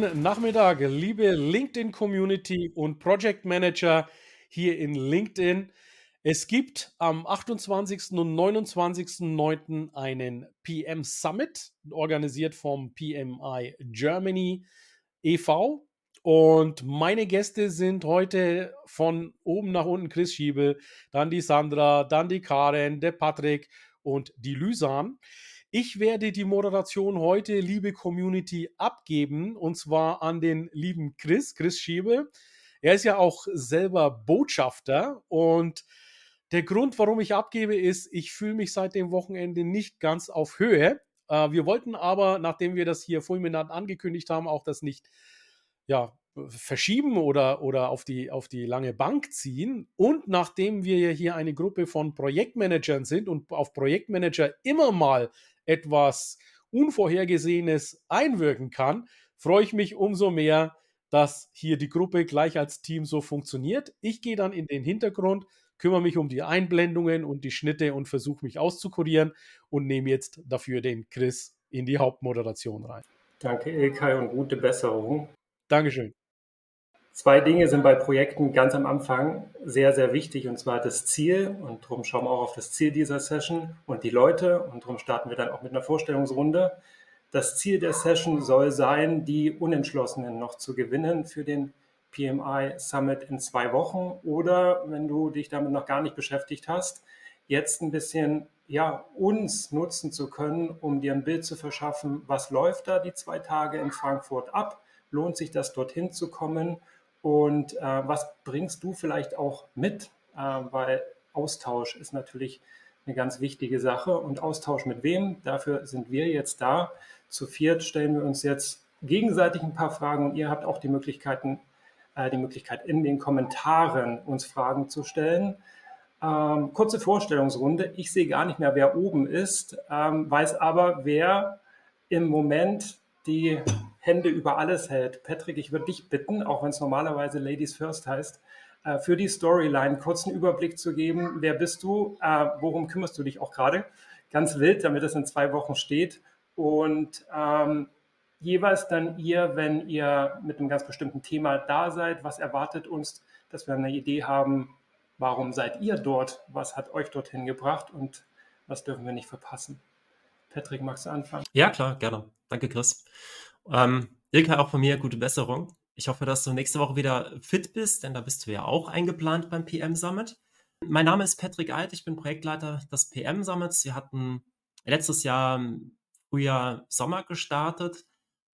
Guten Nachmittag, liebe LinkedIn-Community und Project Manager hier in LinkedIn. Es gibt am 28. und 29.09. einen PM Summit, organisiert vom PMI Germany e.V. Und meine Gäste sind heute von oben nach unten Chris Schiebel, dann die Sandra, dann die Karen, der Patrick und die Lysan. Ich werde die Moderation heute, liebe Community, abgeben und zwar an den lieben Chris, Chris Schiebe. Er ist ja auch selber Botschafter und der Grund, warum ich abgebe, ist, ich fühle mich seit dem Wochenende nicht ganz auf Höhe. Äh, wir wollten aber, nachdem wir das hier fulminant angekündigt haben, auch das nicht ja, verschieben oder, oder auf, die, auf die lange Bank ziehen. Und nachdem wir ja hier eine Gruppe von Projektmanagern sind und auf Projektmanager immer mal etwas Unvorhergesehenes einwirken kann, freue ich mich umso mehr, dass hier die Gruppe gleich als Team so funktioniert. Ich gehe dann in den Hintergrund, kümmere mich um die Einblendungen und die Schnitte und versuche mich auszukurieren und nehme jetzt dafür den Chris in die Hauptmoderation rein. Danke, Ilkay, und gute Besserung. Dankeschön. Zwei Dinge sind bei Projekten ganz am Anfang sehr, sehr wichtig, und zwar das Ziel. Und darum schauen wir auch auf das Ziel dieser Session und die Leute. Und darum starten wir dann auch mit einer Vorstellungsrunde. Das Ziel der Session soll sein, die Unentschlossenen noch zu gewinnen für den PMI Summit in zwei Wochen. Oder wenn du dich damit noch gar nicht beschäftigt hast, jetzt ein bisschen ja, uns nutzen zu können, um dir ein Bild zu verschaffen, was läuft da die zwei Tage in Frankfurt ab? Lohnt sich das, dorthin zu kommen? Und äh, was bringst du vielleicht auch mit? Äh, weil Austausch ist natürlich eine ganz wichtige Sache. Und Austausch mit wem? Dafür sind wir jetzt da. Zu viert stellen wir uns jetzt gegenseitig ein paar Fragen. Ihr habt auch die Möglichkeiten, äh, die Möglichkeit in den Kommentaren uns Fragen zu stellen. Ähm, kurze Vorstellungsrunde. Ich sehe gar nicht mehr, wer oben ist, ähm, weiß aber, wer im Moment die Hände über alles hält. Patrick, ich würde dich bitten, auch wenn es normalerweise Ladies First heißt, äh, für die Storyline kurzen Überblick zu geben. Wer bist du? Äh, worum kümmerst du dich auch gerade? Ganz wild, damit es in zwei Wochen steht. Und ähm, jeweils dann ihr, wenn ihr mit einem ganz bestimmten Thema da seid, was erwartet uns, dass wir eine Idee haben, warum seid ihr dort, was hat euch dorthin gebracht und was dürfen wir nicht verpassen. Patrick, magst du anfangen? Ja, klar, gerne. Danke, Chris. Ähm, Ilka, auch von mir gute Besserung. Ich hoffe, dass du nächste Woche wieder fit bist, denn da bist du ja auch eingeplant beim PM Summit. Mein Name ist Patrick Alt, ich bin Projektleiter des PM Summits. Wir hatten letztes Jahr Frühjahr Sommer gestartet.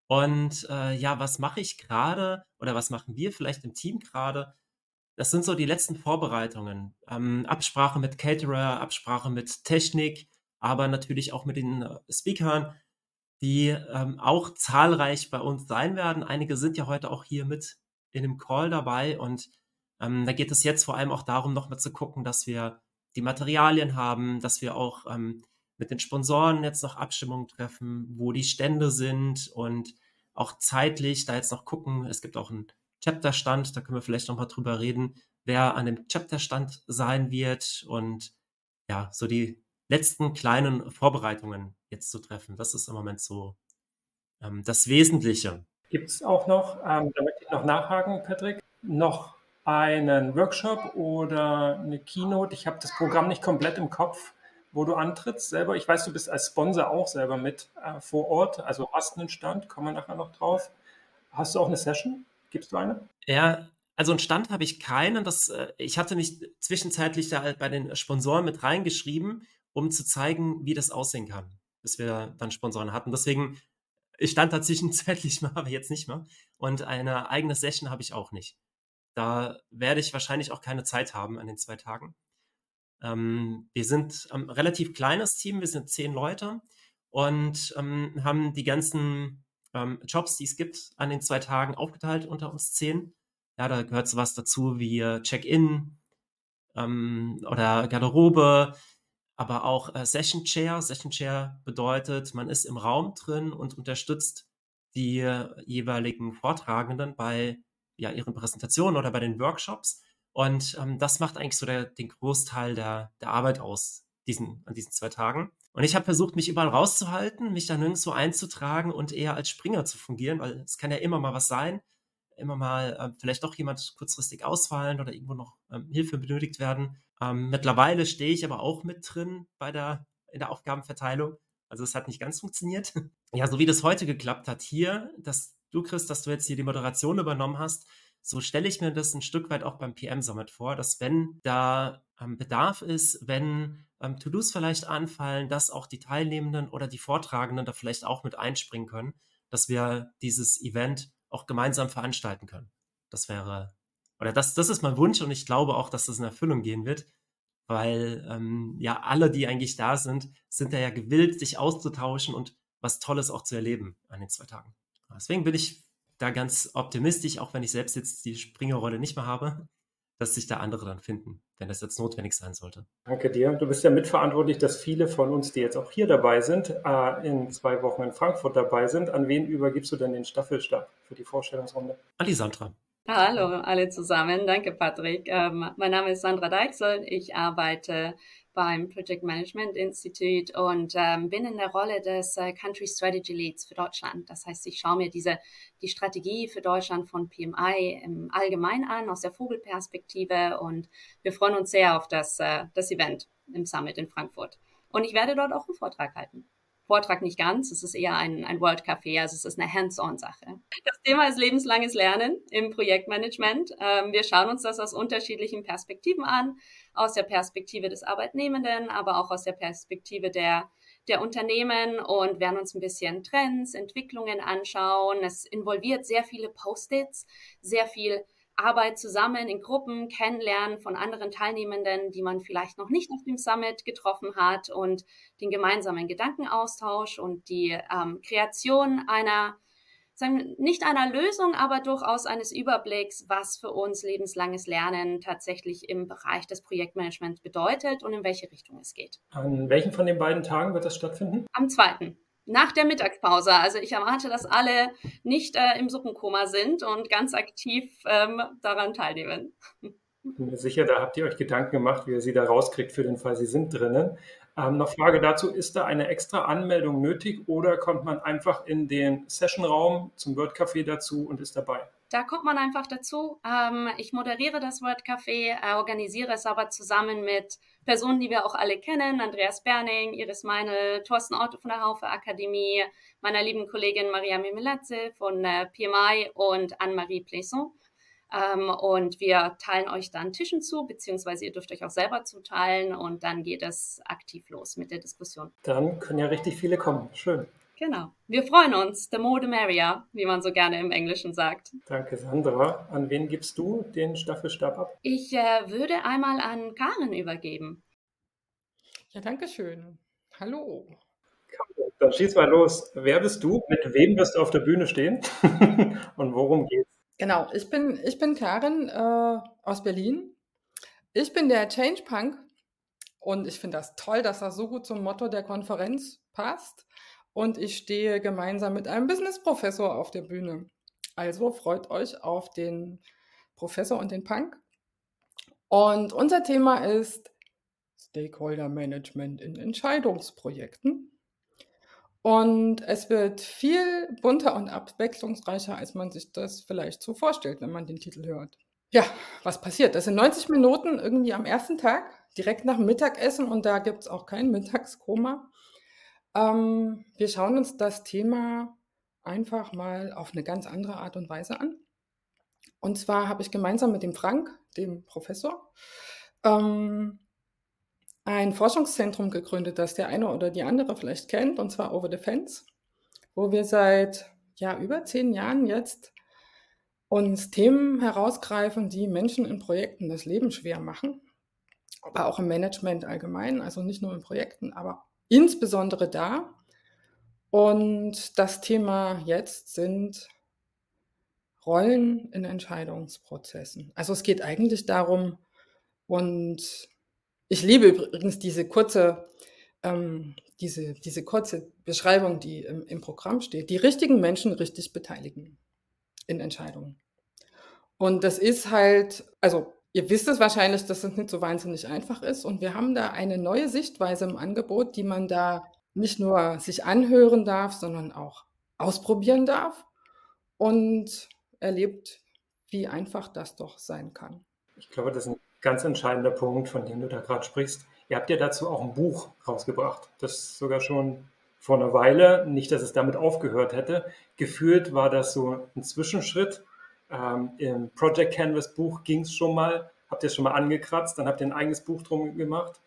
Und äh, ja, was mache ich gerade oder was machen wir vielleicht im Team gerade? Das sind so die letzten Vorbereitungen. Ähm, Absprache mit Caterer, Absprache mit Technik, aber natürlich auch mit den äh, Speakern die ähm, auch zahlreich bei uns sein werden. Einige sind ja heute auch hier mit in dem Call dabei und ähm, da geht es jetzt vor allem auch darum, nochmal zu gucken, dass wir die Materialien haben, dass wir auch ähm, mit den Sponsoren jetzt noch Abstimmungen treffen, wo die Stände sind und auch zeitlich da jetzt noch gucken. Es gibt auch einen Chapterstand, da können wir vielleicht nochmal drüber reden, wer an dem Chapterstand sein wird und ja, so die letzten kleinen Vorbereitungen jetzt zu treffen. Das ist im Moment so ähm, das Wesentliche. Gibt es auch noch, ähm, da möchte ich noch nachhaken, Patrick, noch einen Workshop oder eine Keynote? Ich habe das Programm nicht komplett im Kopf, wo du antrittst selber. Ich weiß, du bist als Sponsor auch selber mit äh, vor Ort, also hast einen Stand, kommen wir nachher noch drauf. Hast du auch eine Session? Gibst du eine? Ja, also einen Stand habe ich keinen. Das, äh, ich hatte mich zwischenzeitlich da halt bei den Sponsoren mit reingeschrieben, um zu zeigen, wie das aussehen kann bis wir dann Sponsoren hatten. Deswegen, ich stand da zwischenzeitlich mal, aber jetzt nicht mehr. Und eine eigene Session habe ich auch nicht. Da werde ich wahrscheinlich auch keine Zeit haben an den zwei Tagen. Ähm, wir sind ein relativ kleines Team, wir sind zehn Leute und ähm, haben die ganzen ähm, Jobs, die es gibt, an den zwei Tagen aufgeteilt unter uns zehn. Ja, da gehört sowas dazu wie Check-in ähm, oder Garderobe, aber auch äh, Session Chair. Session Chair bedeutet, man ist im Raum drin und unterstützt die jeweiligen Vortragenden bei ja, ihren Präsentationen oder bei den Workshops. Und ähm, das macht eigentlich so der, den Großteil der, der Arbeit aus diesen, an diesen zwei Tagen. Und ich habe versucht, mich überall rauszuhalten, mich da nirgendwo einzutragen und eher als Springer zu fungieren, weil es kann ja immer mal was sein, immer mal äh, vielleicht doch jemand kurzfristig ausfallen oder irgendwo noch ähm, Hilfe benötigt werden. Ähm, mittlerweile stehe ich aber auch mit drin bei der, in der Aufgabenverteilung. Also es hat nicht ganz funktioniert. ja, so wie das heute geklappt hat hier, dass du, Chris, dass du jetzt hier die Moderation übernommen hast, so stelle ich mir das ein Stück weit auch beim PM Summit vor, dass wenn da ähm, Bedarf ist, wenn ähm, To-Dos vielleicht anfallen, dass auch die Teilnehmenden oder die Vortragenden da vielleicht auch mit einspringen können, dass wir dieses Event auch gemeinsam veranstalten können. Das wäre, oder das, das ist mein Wunsch und ich glaube auch, dass das in Erfüllung gehen wird, weil ähm, ja alle, die eigentlich da sind, sind da ja gewillt, sich auszutauschen und was Tolles auch zu erleben an den zwei Tagen. Deswegen bin ich da ganz optimistisch, auch wenn ich selbst jetzt die Springerrolle nicht mehr habe, dass sich da andere dann finden, wenn das jetzt notwendig sein sollte. Danke dir. Du bist ja mitverantwortlich, dass viele von uns, die jetzt auch hier dabei sind, äh, in zwei Wochen in Frankfurt dabei sind. An wen übergibst du denn den Staffelstab für die Vorstellungsrunde? An die Sandra. Hallo alle zusammen. Danke, Patrick. Ähm, mein Name ist Sandra Deichsel. Ich arbeite beim Project Management Institute und ähm, bin in der Rolle des äh, Country Strategy Leads für Deutschland. Das heißt, ich schaue mir diese die Strategie für Deutschland von PMI im Allgemeinen an aus der Vogelperspektive und wir freuen uns sehr auf das äh, das Event im Summit in Frankfurt. Und ich werde dort auch einen Vortrag halten. Vortrag nicht ganz, es ist eher ein, ein World Café, also es ist eine Hands-on-Sache. Das Thema ist lebenslanges Lernen im Projektmanagement. Ähm, wir schauen uns das aus unterschiedlichen Perspektiven an, aus der Perspektive des Arbeitnehmenden, aber auch aus der Perspektive der, der Unternehmen und werden uns ein bisschen Trends, Entwicklungen anschauen. Es involviert sehr viele Post-its, sehr viel Arbeit zusammen in Gruppen, Kennenlernen von anderen Teilnehmenden, die man vielleicht noch nicht auf dem Summit getroffen hat und den gemeinsamen Gedankenaustausch und die ähm, Kreation einer, sagen, nicht einer Lösung, aber durchaus eines Überblicks, was für uns lebenslanges Lernen tatsächlich im Bereich des Projektmanagements bedeutet und in welche Richtung es geht. An welchen von den beiden Tagen wird das stattfinden? Am zweiten nach der Mittagspause. Also ich erwarte, dass alle nicht äh, im Suppenkoma sind und ganz aktiv ähm, daran teilnehmen. Bin mir sicher, da habt ihr euch Gedanken gemacht, wie ihr sie da rauskriegt für den Fall, sie sind drinnen. Ähm, noch Frage dazu, ist da eine extra Anmeldung nötig oder kommt man einfach in den Sessionraum zum Word Café dazu und ist dabei? Da kommt man einfach dazu. Ähm, ich moderiere das Word Café, äh, organisiere es aber zusammen mit Personen, die wir auch alle kennen. Andreas Berning, Iris Meinl, Thorsten Otto von der Haufe Akademie, meiner lieben Kollegin Maria Mimelatze von äh, PMI und Anne-Marie Plaisson. Ähm, und wir teilen euch dann Tischen zu, beziehungsweise ihr dürft euch auch selber zuteilen und dann geht es aktiv los mit der Diskussion. Dann können ja richtig viele kommen. Schön. Genau. Wir freuen uns. The more the merrier, wie man so gerne im Englischen sagt. Danke, Sandra. An wen gibst du den Staffelstab ab? Ich äh, würde einmal an Karen übergeben. Ja, danke schön. Hallo. Dann schieß mal los. Wer bist du? Mit wem wirst du auf der Bühne stehen? Und worum geht's? Genau, ich bin, ich bin Karen äh, aus Berlin. Ich bin der Change Punk und ich finde das toll, dass das so gut zum Motto der Konferenz passt und ich stehe gemeinsam mit einem Business-Professor auf der Bühne. Also freut euch auf den Professor und den Punk. Und unser Thema ist Stakeholder Management in Entscheidungsprojekten. Und es wird viel bunter und abwechslungsreicher, als man sich das vielleicht so vorstellt, wenn man den Titel hört. Ja, was passiert? Das sind 90 Minuten irgendwie am ersten Tag, direkt nach dem Mittagessen und da gibt es auch kein Mittagskoma. Ähm, wir schauen uns das Thema einfach mal auf eine ganz andere Art und Weise an. Und zwar habe ich gemeinsam mit dem Frank, dem Professor, ähm, ein Forschungszentrum gegründet, das der eine oder die andere vielleicht kennt, und zwar Over the Fence, wo wir seit ja, über zehn Jahren jetzt uns Themen herausgreifen, die Menschen in Projekten das Leben schwer machen, aber auch im Management allgemein, also nicht nur in Projekten, aber insbesondere da. Und das Thema jetzt sind Rollen in Entscheidungsprozessen. Also es geht eigentlich darum, und ich liebe übrigens diese kurze, ähm, diese, diese kurze Beschreibung, die im, im Programm steht, die richtigen Menschen richtig beteiligen in Entscheidungen. Und das ist halt, also ihr wisst es wahrscheinlich, dass es nicht so wahnsinnig einfach ist. Und wir haben da eine neue Sichtweise im Angebot, die man da nicht nur sich anhören darf, sondern auch ausprobieren darf und erlebt, wie einfach das doch sein kann. Ich glaube, das ist ein ganz entscheidender Punkt, von dem du da gerade sprichst. Ihr habt ja dazu auch ein Buch rausgebracht, das sogar schon vor einer Weile, nicht, dass es damit aufgehört hätte. Gefühlt war das so ein Zwischenschritt. Ähm, Im Project Canvas Buch ging es schon mal, habt ihr es schon mal angekratzt, dann habt ihr ein eigenes Buch drum gemacht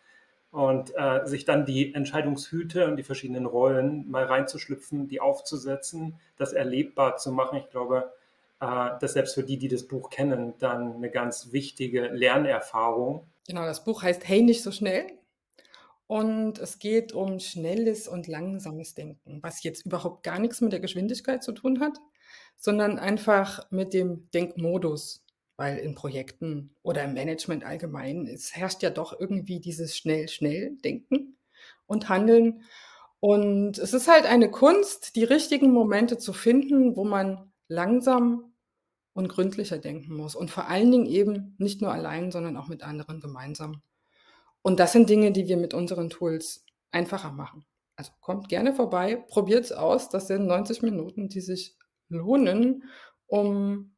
und äh, sich dann die Entscheidungshüte und die verschiedenen Rollen mal reinzuschlüpfen, die aufzusetzen, das erlebbar zu machen. Ich glaube, das selbst für die, die das Buch kennen, dann eine ganz wichtige Lernerfahrung. Genau, das Buch heißt Hey, nicht so schnell. Und es geht um schnelles und langsames Denken, was jetzt überhaupt gar nichts mit der Geschwindigkeit zu tun hat, sondern einfach mit dem Denkmodus. Weil in Projekten oder im Management allgemein, es herrscht ja doch irgendwie dieses schnell, schnell Denken und Handeln. Und es ist halt eine Kunst, die richtigen Momente zu finden, wo man langsam und gründlicher denken muss. Und vor allen Dingen eben nicht nur allein, sondern auch mit anderen gemeinsam. Und das sind Dinge, die wir mit unseren Tools einfacher machen. Also kommt gerne vorbei, probiert es aus. Das sind 90 Minuten, die sich lohnen, um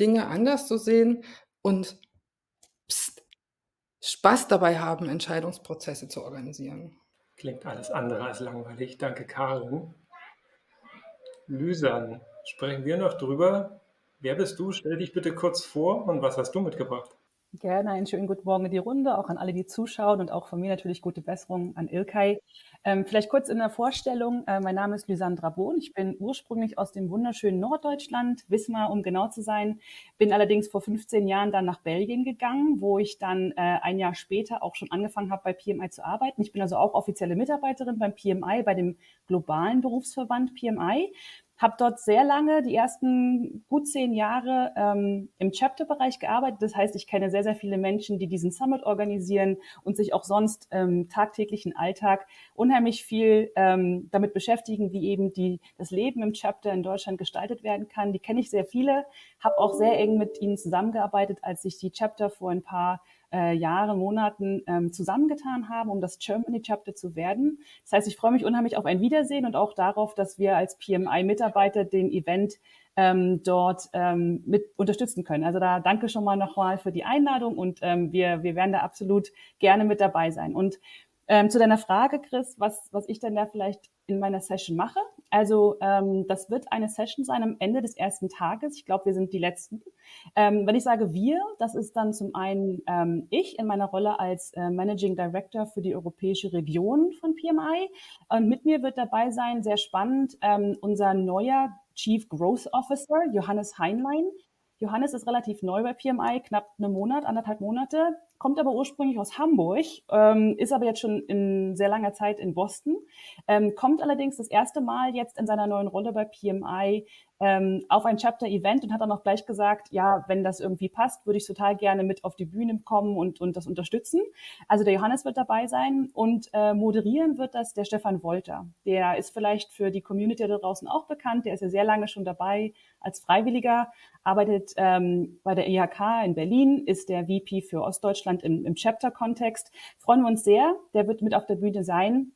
Dinge anders zu sehen und pst, Spaß dabei haben, Entscheidungsprozesse zu organisieren. Klingt alles andere als langweilig. Danke, Karin. Lysan, sprechen wir noch drüber. Wer bist du? Stell dich bitte kurz vor und was hast du mitgebracht? Gerne einen schönen guten Morgen in die Runde, auch an alle, die zuschauen und auch von mir natürlich gute Besserung an Ilkay. Ähm, vielleicht kurz in der Vorstellung. Äh, mein Name ist Lysandra Bohn. Ich bin ursprünglich aus dem wunderschönen Norddeutschland, Wismar, um genau zu sein. Bin allerdings vor 15 Jahren dann nach Belgien gegangen, wo ich dann äh, ein Jahr später auch schon angefangen habe, bei PMI zu arbeiten. Ich bin also auch offizielle Mitarbeiterin beim PMI, bei dem globalen Berufsverband PMI habe dort sehr lange, die ersten gut zehn Jahre ähm, im Chapter-Bereich gearbeitet. Das heißt, ich kenne sehr, sehr viele Menschen, die diesen Summit organisieren und sich auch sonst im tagtäglichen Alltag unheimlich viel ähm, damit beschäftigen, wie eben die, das Leben im Chapter in Deutschland gestaltet werden kann. Die kenne ich sehr viele, habe auch sehr eng mit ihnen zusammengearbeitet, als sich die Chapter vor ein paar äh, Jahren, Monaten ähm, zusammengetan haben, um das Germany Chapter zu werden. Das heißt, ich freue mich unheimlich auf ein Wiedersehen und auch darauf, dass wir als PMI-Mitarbeiter den Event ähm, dort ähm, mit unterstützen können. Also da danke schon mal nochmal für die Einladung und ähm, wir, wir werden da absolut gerne mit dabei sein. Und ähm, zu deiner Frage, Chris, was, was ich denn da vielleicht in meiner Session mache. Also ähm, das wird eine Session sein am Ende des ersten Tages. Ich glaube, wir sind die Letzten. Ähm, wenn ich sage wir, das ist dann zum einen ähm, ich in meiner Rolle als äh, Managing Director für die europäische Region von PMI. Und mit mir wird dabei sein, sehr spannend, ähm, unser neuer Chief Growth Officer, Johannes Heinlein. Johannes ist relativ neu bei PMI, knapp einen Monat, anderthalb Monate, kommt aber ursprünglich aus Hamburg, ähm, ist aber jetzt schon in sehr langer Zeit in Boston, ähm, kommt allerdings das erste Mal jetzt in seiner neuen Rolle bei PMI ähm, auf ein Chapter-Event und hat dann auch gleich gesagt, ja, wenn das irgendwie passt, würde ich total gerne mit auf die Bühne kommen und, und das unterstützen. Also der Johannes wird dabei sein und äh, moderieren wird das der Stefan Wolter. Der ist vielleicht für die Community da draußen auch bekannt, der ist ja sehr lange schon dabei als Freiwilliger, arbeitet ähm, bei der IHK in Berlin, ist der VP für Ostdeutschland im, im Chapter-Kontext. Freuen wir uns sehr, der wird mit auf der Bühne sein.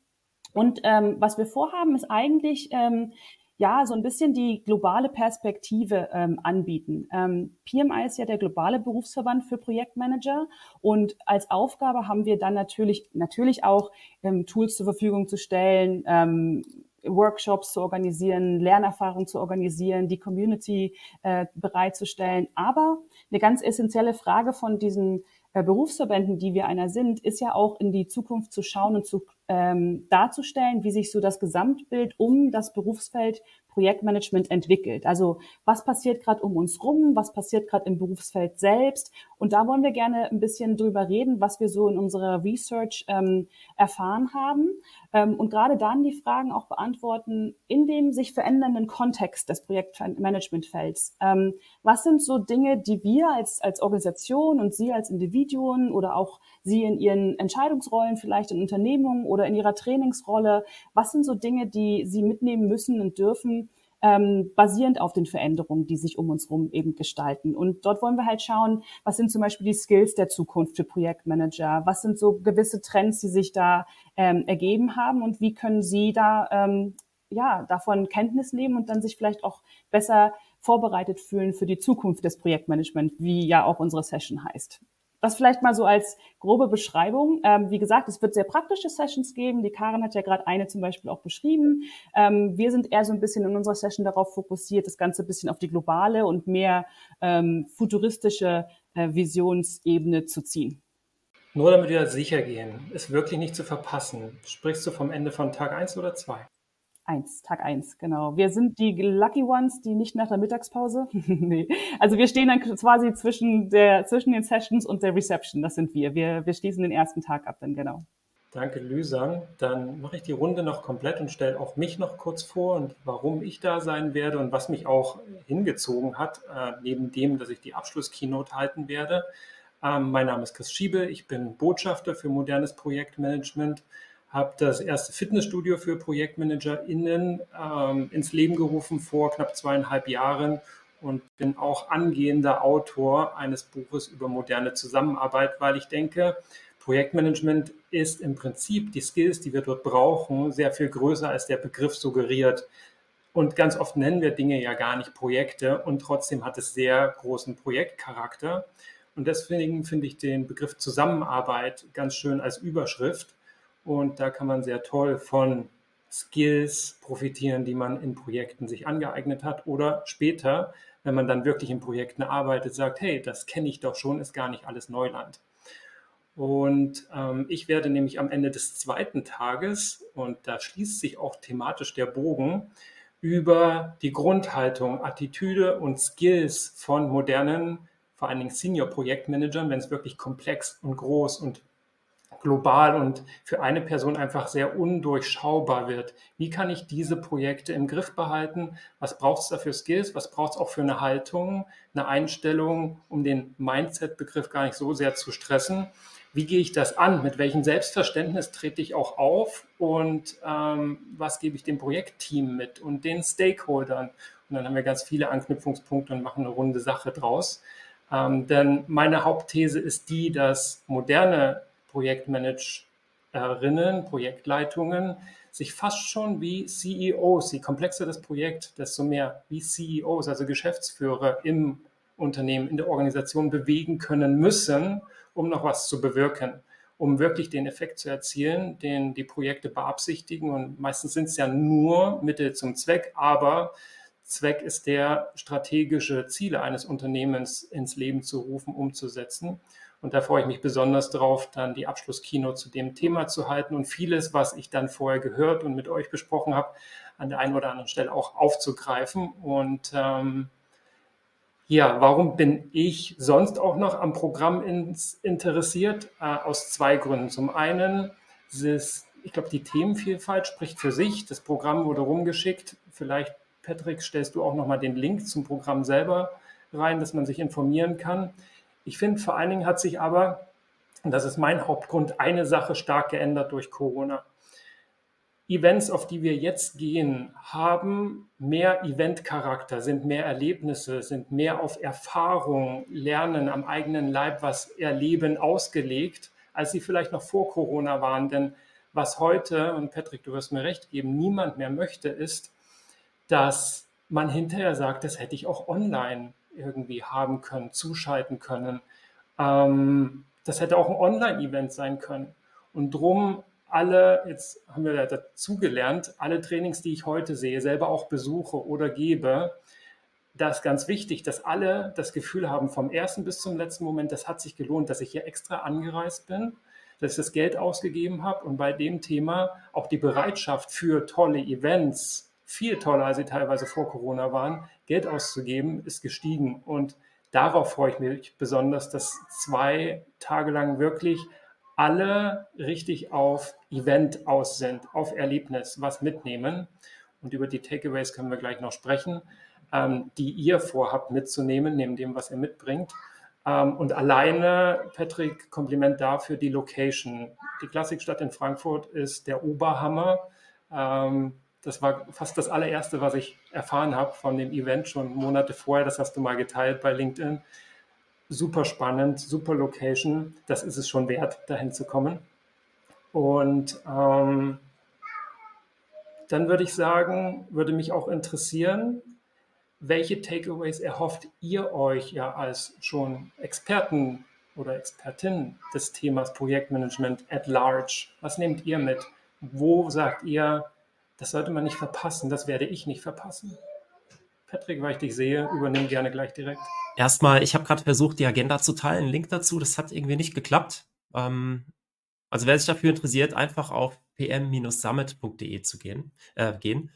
Und ähm, was wir vorhaben, ist eigentlich ähm, ja, so ein bisschen die globale Perspektive ähm, anbieten. Ähm, PMI ist ja der globale Berufsverband für Projektmanager und als Aufgabe haben wir dann natürlich, natürlich auch ähm, Tools zur Verfügung zu stellen, ähm, Workshops zu organisieren, Lernerfahrung zu organisieren, die Community äh, bereitzustellen. Aber eine ganz essentielle Frage von diesen Berufsverbänden, die wir einer sind, ist ja auch in die Zukunft zu schauen und zu ähm, darzustellen, wie sich so das Gesamtbild um das Berufsfeld Projektmanagement entwickelt. Also was passiert gerade um uns rum, was passiert gerade im Berufsfeld selbst. Und da wollen wir gerne ein bisschen drüber reden, was wir so in unserer Research ähm, erfahren haben. Ähm, und gerade dann die Fragen auch beantworten in dem sich verändernden Kontext des Projektmanagementfelds. Ähm, was sind so Dinge, die wir als, als Organisation und Sie als Individuen oder auch Sie in Ihren Entscheidungsrollen, vielleicht in Unternehmungen oder in Ihrer Trainingsrolle, was sind so Dinge, die Sie mitnehmen müssen und dürfen, ähm, basierend auf den Veränderungen, die sich um uns herum eben gestalten. Und dort wollen wir halt schauen, was sind zum Beispiel die Skills der Zukunft für Projektmanager, was sind so gewisse Trends, die sich da ähm, ergeben haben und wie können Sie da ähm, ja davon Kenntnis nehmen und dann sich vielleicht auch besser vorbereitet fühlen für die Zukunft des Projektmanagements, wie ja auch unsere Session heißt. Das vielleicht mal so als grobe Beschreibung. Ähm, wie gesagt, es wird sehr praktische Sessions geben. Die Karin hat ja gerade eine zum Beispiel auch beschrieben. Ähm, wir sind eher so ein bisschen in unserer Session darauf fokussiert, das Ganze ein bisschen auf die globale und mehr ähm, futuristische äh, Visionsebene zu ziehen. Nur damit wir sicher gehen, ist wirklich nicht zu verpassen. Sprichst du vom Ende von Tag 1 oder 2? Eins, Tag eins, genau. Wir sind die Lucky Ones, die nicht nach der Mittagspause. nee. Also wir stehen dann quasi zwischen der, zwischen den Sessions und der Reception. Das sind wir. Wir, wir schließen den ersten Tag ab dann, genau. Danke, Lüsan. Dann mache ich die Runde noch komplett und stelle auch mich noch kurz vor und warum ich da sein werde und was mich auch hingezogen hat, äh, neben dem, dass ich die Abschlusskeynote halten werde. Ähm, mein Name ist Chris Schiebe. Ich bin Botschafter für modernes Projektmanagement habe das erste Fitnessstudio für ProjektmanagerInnen ähm, ins Leben gerufen vor knapp zweieinhalb Jahren und bin auch angehender Autor eines Buches über moderne Zusammenarbeit, weil ich denke, Projektmanagement ist im Prinzip die Skills, die wir dort brauchen, sehr viel größer als der Begriff suggeriert. Und ganz oft nennen wir Dinge ja gar nicht Projekte und trotzdem hat es sehr großen Projektcharakter. Und deswegen finde ich den Begriff Zusammenarbeit ganz schön als Überschrift. Und da kann man sehr toll von Skills profitieren, die man in Projekten sich angeeignet hat oder später, wenn man dann wirklich in Projekten arbeitet, sagt, hey, das kenne ich doch schon, ist gar nicht alles Neuland. Und ähm, ich werde nämlich am Ende des zweiten Tages, und da schließt sich auch thematisch der Bogen, über die Grundhaltung, Attitüde und Skills von modernen, vor allen Dingen Senior-Projektmanagern, wenn es wirklich komplex und groß und global und für eine Person einfach sehr undurchschaubar wird. Wie kann ich diese Projekte im Griff behalten? Was braucht es da für Skills? Was braucht es auch für eine Haltung, eine Einstellung, um den Mindset-Begriff gar nicht so sehr zu stressen? Wie gehe ich das an? Mit welchem Selbstverständnis trete ich auch auf? Und ähm, was gebe ich dem Projektteam mit und den Stakeholdern? Und dann haben wir ganz viele Anknüpfungspunkte und machen eine runde Sache draus. Ähm, denn meine Hauptthese ist die, dass moderne Projektmanagerinnen, Projektleitungen sich fast schon wie CEOs, je komplexer das Projekt, desto mehr wie CEOs, also Geschäftsführer im Unternehmen, in der Organisation bewegen können müssen, um noch was zu bewirken, um wirklich den Effekt zu erzielen, den die Projekte beabsichtigen. Und meistens sind es ja nur Mittel zum Zweck, aber Zweck ist der, strategische Ziele eines Unternehmens ins Leben zu rufen, umzusetzen. Und da freue ich mich besonders drauf, dann die Abschlusskino zu dem Thema zu halten und vieles, was ich dann vorher gehört und mit euch besprochen habe, an der einen oder anderen Stelle auch aufzugreifen. Und ähm, ja, warum bin ich sonst auch noch am Programm ins, interessiert? Äh, aus zwei Gründen. Zum einen ist, ich glaube, die Themenvielfalt spricht für sich. Das Programm wurde rumgeschickt. Vielleicht, Patrick, stellst du auch nochmal den Link zum Programm selber rein, dass man sich informieren kann. Ich finde, vor allen Dingen hat sich aber, und das ist mein Hauptgrund, eine Sache stark geändert durch Corona. Events, auf die wir jetzt gehen, haben mehr Eventcharakter, sind mehr Erlebnisse, sind mehr auf Erfahrung, Lernen am eigenen Leib, was erleben, ausgelegt, als sie vielleicht noch vor Corona waren. Denn was heute, und Patrick, du wirst mir recht geben, niemand mehr möchte, ist, dass man hinterher sagt, das hätte ich auch online irgendwie haben können, zuschalten können. Ähm, das hätte auch ein Online-Event sein können. Und drum alle, jetzt haben wir dazugelernt, alle Trainings, die ich heute sehe, selber auch besuche oder gebe, da ist ganz wichtig, dass alle das Gefühl haben, vom ersten bis zum letzten Moment, das hat sich gelohnt, dass ich hier extra angereist bin, dass ich das Geld ausgegeben habe und bei dem Thema auch die Bereitschaft für tolle Events viel toller, als sie teilweise vor Corona waren. Geld auszugeben ist gestiegen und darauf freue ich mich besonders, dass zwei Tage lang wirklich alle richtig auf Event aus sind, auf Erlebnis, was mitnehmen. Und über die Takeaways können wir gleich noch sprechen, ähm, die ihr vorhabt mitzunehmen, neben dem, was ihr mitbringt. Ähm, und alleine, Patrick, Kompliment dafür, die Location. Die Klassikstadt in Frankfurt ist der Oberhammer. Ähm, das war fast das allererste, was ich erfahren habe von dem Event schon Monate vorher. Das hast du mal geteilt bei LinkedIn super spannend, super Location. Das ist es schon wert, dahin zu kommen. Und ähm, dann würde ich sagen, würde mich auch interessieren, welche Takeaways erhofft ihr euch ja als schon Experten oder Expertin des Themas Projektmanagement at large? Was nehmt ihr mit? Wo sagt ihr, das sollte man nicht verpassen, das werde ich nicht verpassen? Patrick, weil ich dich sehe, übernimm gerne gleich direkt. Erstmal, ich habe gerade versucht, die Agenda zu teilen, Link dazu, das hat irgendwie nicht geklappt. Ähm, also wer sich dafür interessiert, einfach auf pm-summit.de zu gehen, äh, gehen.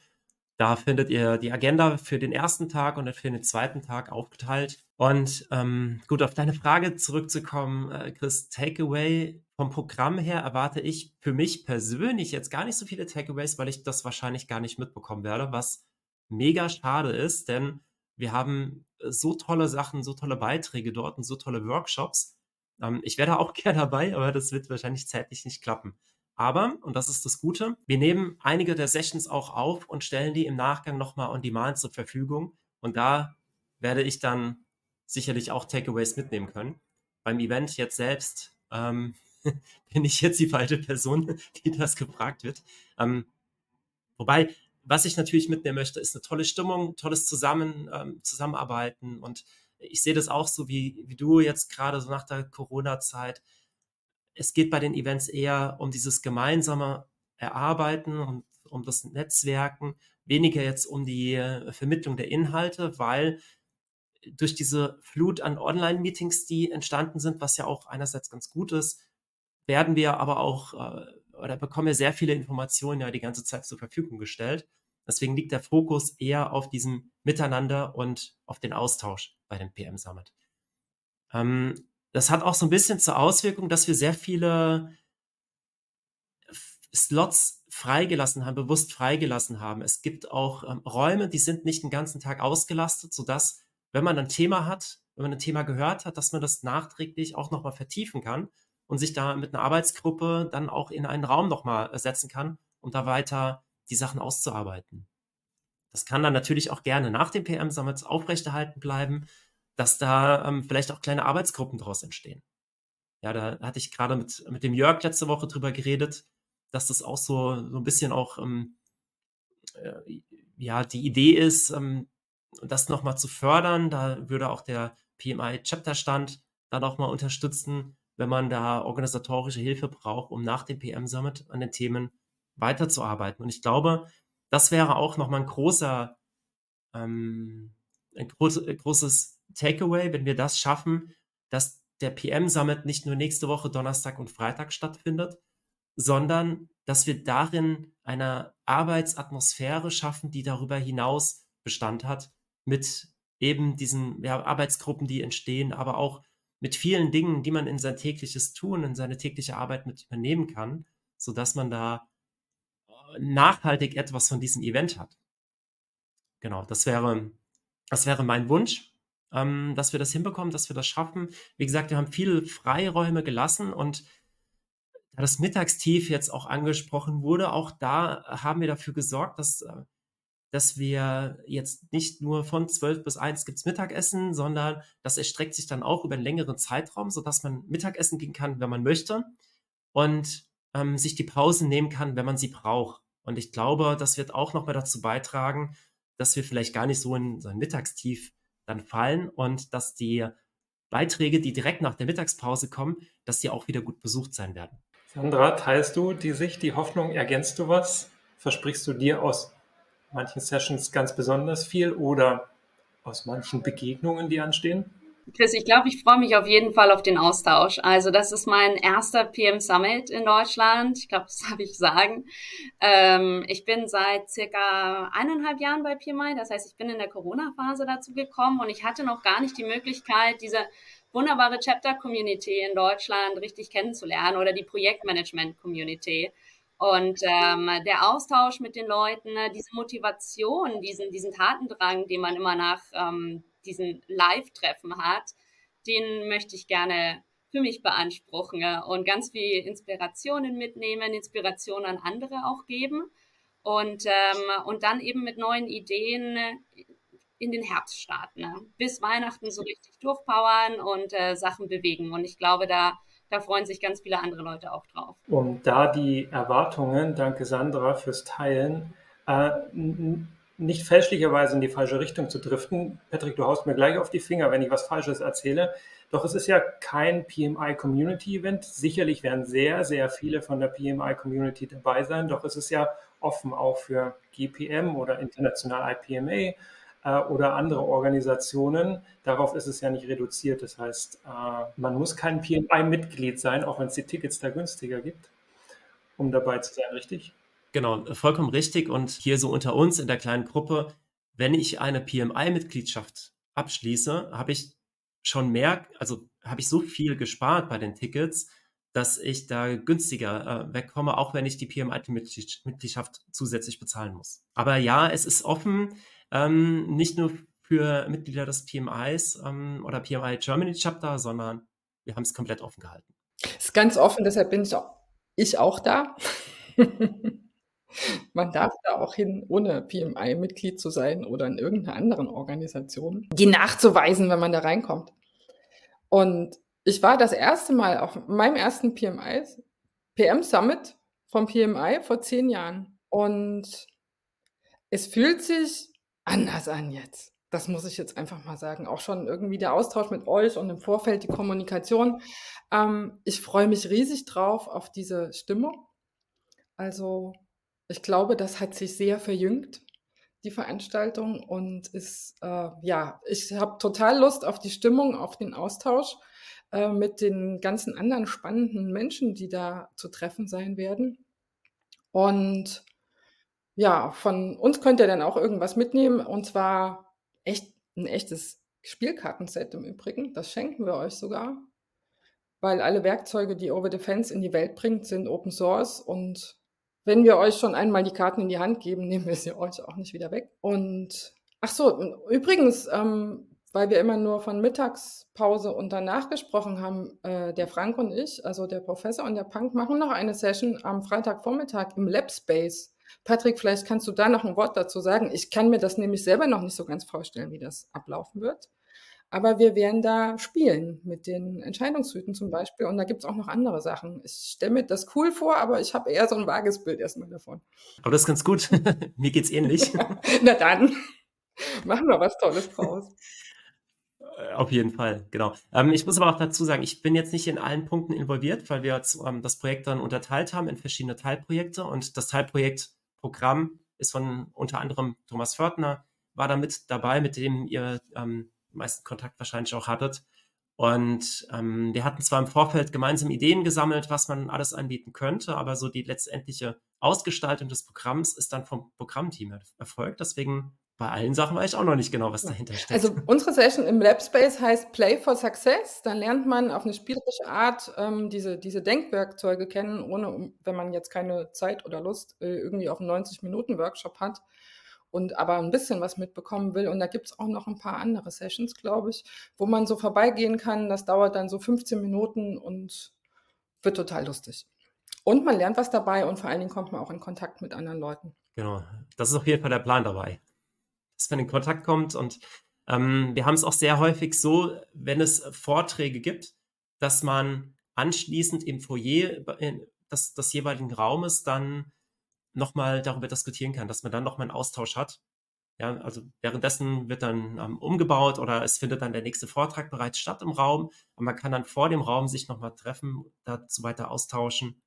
Da findet ihr die Agenda für den ersten Tag und für den zweiten Tag aufgeteilt. Und ähm, gut, auf deine Frage zurückzukommen, äh, Chris, Takeaway vom Programm her erwarte ich für mich persönlich jetzt gar nicht so viele Takeaways, weil ich das wahrscheinlich gar nicht mitbekommen werde, was mega schade ist, denn wir haben so tolle Sachen, so tolle Beiträge dort und so tolle Workshops. Ähm, ich wäre auch gern dabei, aber das wird wahrscheinlich zeitlich nicht klappen. Aber, und das ist das Gute, wir nehmen einige der Sessions auch auf und stellen die im Nachgang nochmal on demand zur Verfügung. Und da werde ich dann sicherlich auch Takeaways mitnehmen können. Beim Event jetzt selbst ähm, bin ich jetzt die falsche Person, die das gefragt wird. Ähm, wobei, was ich natürlich mitnehmen möchte, ist eine tolle Stimmung, tolles Zusammen, ähm, Zusammenarbeiten. Und ich sehe das auch so wie, wie du jetzt gerade so nach der Corona-Zeit. Es geht bei den Events eher um dieses gemeinsame Erarbeiten und um das Netzwerken, weniger jetzt um die äh, Vermittlung der Inhalte, weil durch diese Flut an Online-Meetings, die entstanden sind, was ja auch einerseits ganz gut ist, werden wir aber auch äh, oder bekommen wir sehr viele Informationen ja die ganze Zeit zur Verfügung gestellt. Deswegen liegt der Fokus eher auf diesem Miteinander und auf den Austausch bei dem PM Summit. Ähm, das hat auch so ein bisschen zur Auswirkung, dass wir sehr viele Slots freigelassen haben, bewusst freigelassen haben. Es gibt auch ähm, Räume, die sind nicht den ganzen Tag ausgelastet, sodass, wenn man ein Thema hat, wenn man ein Thema gehört hat, dass man das nachträglich auch nochmal vertiefen kann und sich da mit einer Arbeitsgruppe dann auch in einen Raum nochmal setzen kann, um da weiter die Sachen auszuarbeiten. Das kann dann natürlich auch gerne nach dem PM-Summit aufrechterhalten bleiben, dass da ähm, vielleicht auch kleine Arbeitsgruppen daraus entstehen. Ja, da hatte ich gerade mit, mit dem Jörg letzte Woche drüber geredet, dass das auch so, so ein bisschen auch, ähm, äh, ja, die Idee ist, ähm, das nochmal zu fördern. Da würde auch der PMI-Chapter-Stand da nochmal unterstützen, wenn man da organisatorische Hilfe braucht, um nach dem PM-Summit an den Themen weiterzuarbeiten. Und ich glaube, das wäre auch nochmal ein großer, ähm, ein groß, großes Takeaway, wenn wir das schaffen, dass der PM-Summit nicht nur nächste Woche Donnerstag und Freitag stattfindet, sondern dass wir darin eine Arbeitsatmosphäre schaffen, die darüber hinaus Bestand hat, mit eben diesen ja, Arbeitsgruppen, die entstehen, aber auch mit vielen Dingen, die man in sein tägliches Tun, in seine tägliche Arbeit mit übernehmen kann, sodass man da äh, nachhaltig etwas von diesem Event hat. Genau, das wäre, das wäre mein Wunsch, ähm, dass wir das hinbekommen, dass wir das schaffen. Wie gesagt, wir haben viele Freiräume gelassen und da das Mittagstief jetzt auch angesprochen wurde, auch da haben wir dafür gesorgt, dass äh, dass wir jetzt nicht nur von 12 bis 1 gibt's Mittagessen, sondern das erstreckt sich dann auch über einen längeren Zeitraum, sodass man Mittagessen gehen kann, wenn man möchte und ähm, sich die Pausen nehmen kann, wenn man sie braucht. Und ich glaube, das wird auch nochmal dazu beitragen, dass wir vielleicht gar nicht so in so ein Mittagstief dann fallen und dass die Beiträge, die direkt nach der Mittagspause kommen, dass die auch wieder gut besucht sein werden. Sandra, teilst du die Sicht, die Hoffnung, ergänzt du was? Versprichst du dir aus manchen Sessions ganz besonders viel oder aus manchen Begegnungen, die anstehen? Chris, ich glaube, ich freue mich auf jeden Fall auf den Austausch. Also das ist mein erster PM Summit in Deutschland. Ich glaube, das darf ich sagen. Ähm, ich bin seit circa eineinhalb Jahren bei PMI. Das heißt, ich bin in der Corona-Phase dazu gekommen und ich hatte noch gar nicht die Möglichkeit, diese wunderbare Chapter-Community in Deutschland richtig kennenzulernen oder die Projektmanagement-Community. Und ähm, der Austausch mit den Leuten, diese Motivation, diesen, diesen Tatendrang, den man immer nach ähm, diesen Live-Treffen hat, den möchte ich gerne für mich beanspruchen und ganz viel Inspirationen mitnehmen, Inspiration an andere auch geben und, ähm, und dann eben mit neuen Ideen in den Herbst starten. Ne? Bis Weihnachten so richtig durchpowern und äh, Sachen bewegen. Und ich glaube, da, da freuen sich ganz viele andere Leute auch drauf. Um da die Erwartungen, danke Sandra fürs Teilen, äh, nicht fälschlicherweise in die falsche Richtung zu driften. Patrick, du haust mir gleich auf die Finger, wenn ich was Falsches erzähle. Doch es ist ja kein PMI Community Event. Sicherlich werden sehr, sehr viele von der PMI Community dabei sein. Doch es ist ja offen auch für GPM oder international IPMA äh, oder andere Organisationen. Darauf ist es ja nicht reduziert. Das heißt, äh, man muss kein PMI-Mitglied sein, auch wenn es die Tickets da günstiger gibt, um dabei zu sein, richtig? Genau, vollkommen richtig. Und hier so unter uns in der kleinen Gruppe, wenn ich eine PMI-Mitgliedschaft abschließe, habe ich schon mehr, also habe ich so viel gespart bei den Tickets, dass ich da günstiger äh, wegkomme, auch wenn ich die PMI-Mitgliedschaft zusätzlich bezahlen muss. Aber ja, es ist offen, ähm, nicht nur für Mitglieder des PMIs ähm, oder PMI Germany Chapter, sondern wir haben es komplett offen gehalten. Es ist ganz offen, deshalb bin ich auch, ich auch da. Man darf da auch hin, ohne PMI-Mitglied zu sein oder in irgendeiner anderen Organisation, die nachzuweisen, wenn man da reinkommt. Und ich war das erste Mal auf meinem ersten PMI, PM Summit vom PMI vor zehn Jahren. Und es fühlt sich anders an jetzt. Das muss ich jetzt einfach mal sagen. Auch schon irgendwie der Austausch mit euch und im Vorfeld die Kommunikation. Ähm, ich freue mich riesig drauf auf diese Stimmung. Also ich glaube, das hat sich sehr verjüngt, die Veranstaltung. Und ist, äh, ja, ich habe total Lust auf die Stimmung, auf den Austausch äh, mit den ganzen anderen spannenden Menschen, die da zu treffen sein werden. Und ja, von uns könnt ihr dann auch irgendwas mitnehmen. Und zwar echt ein echtes Spielkartenset im Übrigen. Das schenken wir euch sogar. Weil alle Werkzeuge, die Over Defense in die Welt bringt, sind Open Source und wenn wir euch schon einmal die Karten in die Hand geben, nehmen wir sie euch auch nicht wieder weg. Und ach so, übrigens, ähm, weil wir immer nur von Mittagspause und danach gesprochen haben, äh, der Frank und ich, also der Professor und der Punk, machen noch eine Session am Freitagvormittag im Lab Space. Patrick, vielleicht kannst du da noch ein Wort dazu sagen. Ich kann mir das nämlich selber noch nicht so ganz vorstellen, wie das ablaufen wird. Aber wir werden da spielen mit den Entscheidungshüten zum Beispiel. Und da gibt es auch noch andere Sachen. Ich stelle mir das cool vor, aber ich habe eher so ein vages Bild erstmal davon. Aber das ist ganz gut. mir geht's ähnlich. Na dann, machen wir was Tolles draus. Äh, auf jeden Fall, genau. Ähm, ich muss aber auch dazu sagen, ich bin jetzt nicht in allen Punkten involviert, weil wir jetzt, ähm, das Projekt dann unterteilt haben in verschiedene Teilprojekte und das Teilprojektprogramm ist von unter anderem Thomas Fördner, war da mit dabei, mit dem ihr ähm, meisten Kontakt wahrscheinlich auch hattet. Und ähm, wir hatten zwar im Vorfeld gemeinsam Ideen gesammelt, was man alles anbieten könnte, aber so die letztendliche Ausgestaltung des Programms ist dann vom Programmteam erfolgt. Deswegen bei allen Sachen weiß ich auch noch nicht genau, was dahinter steckt. Also unsere Session im Labspace heißt Play for Success. Dann lernt man auf eine spielerische Art ähm, diese, diese Denkwerkzeuge kennen, ohne, wenn man jetzt keine Zeit oder Lust äh, irgendwie auf einen 90-Minuten-Workshop hat und aber ein bisschen was mitbekommen will. Und da gibt es auch noch ein paar andere Sessions, glaube ich, wo man so vorbeigehen kann. Das dauert dann so 15 Minuten und wird total lustig. Und man lernt was dabei und vor allen Dingen kommt man auch in Kontakt mit anderen Leuten. Genau, das ist auf jeden Fall der Plan dabei, dass man in Kontakt kommt. Und ähm, wir haben es auch sehr häufig so, wenn es Vorträge gibt, dass man anschließend im Foyer des, des jeweiligen Raumes dann nochmal darüber diskutieren kann, dass man dann nochmal einen Austausch hat. Ja, also währenddessen wird dann ähm, umgebaut oder es findet dann der nächste Vortrag bereits statt im Raum und man kann dann vor dem Raum sich nochmal treffen, dazu weiter austauschen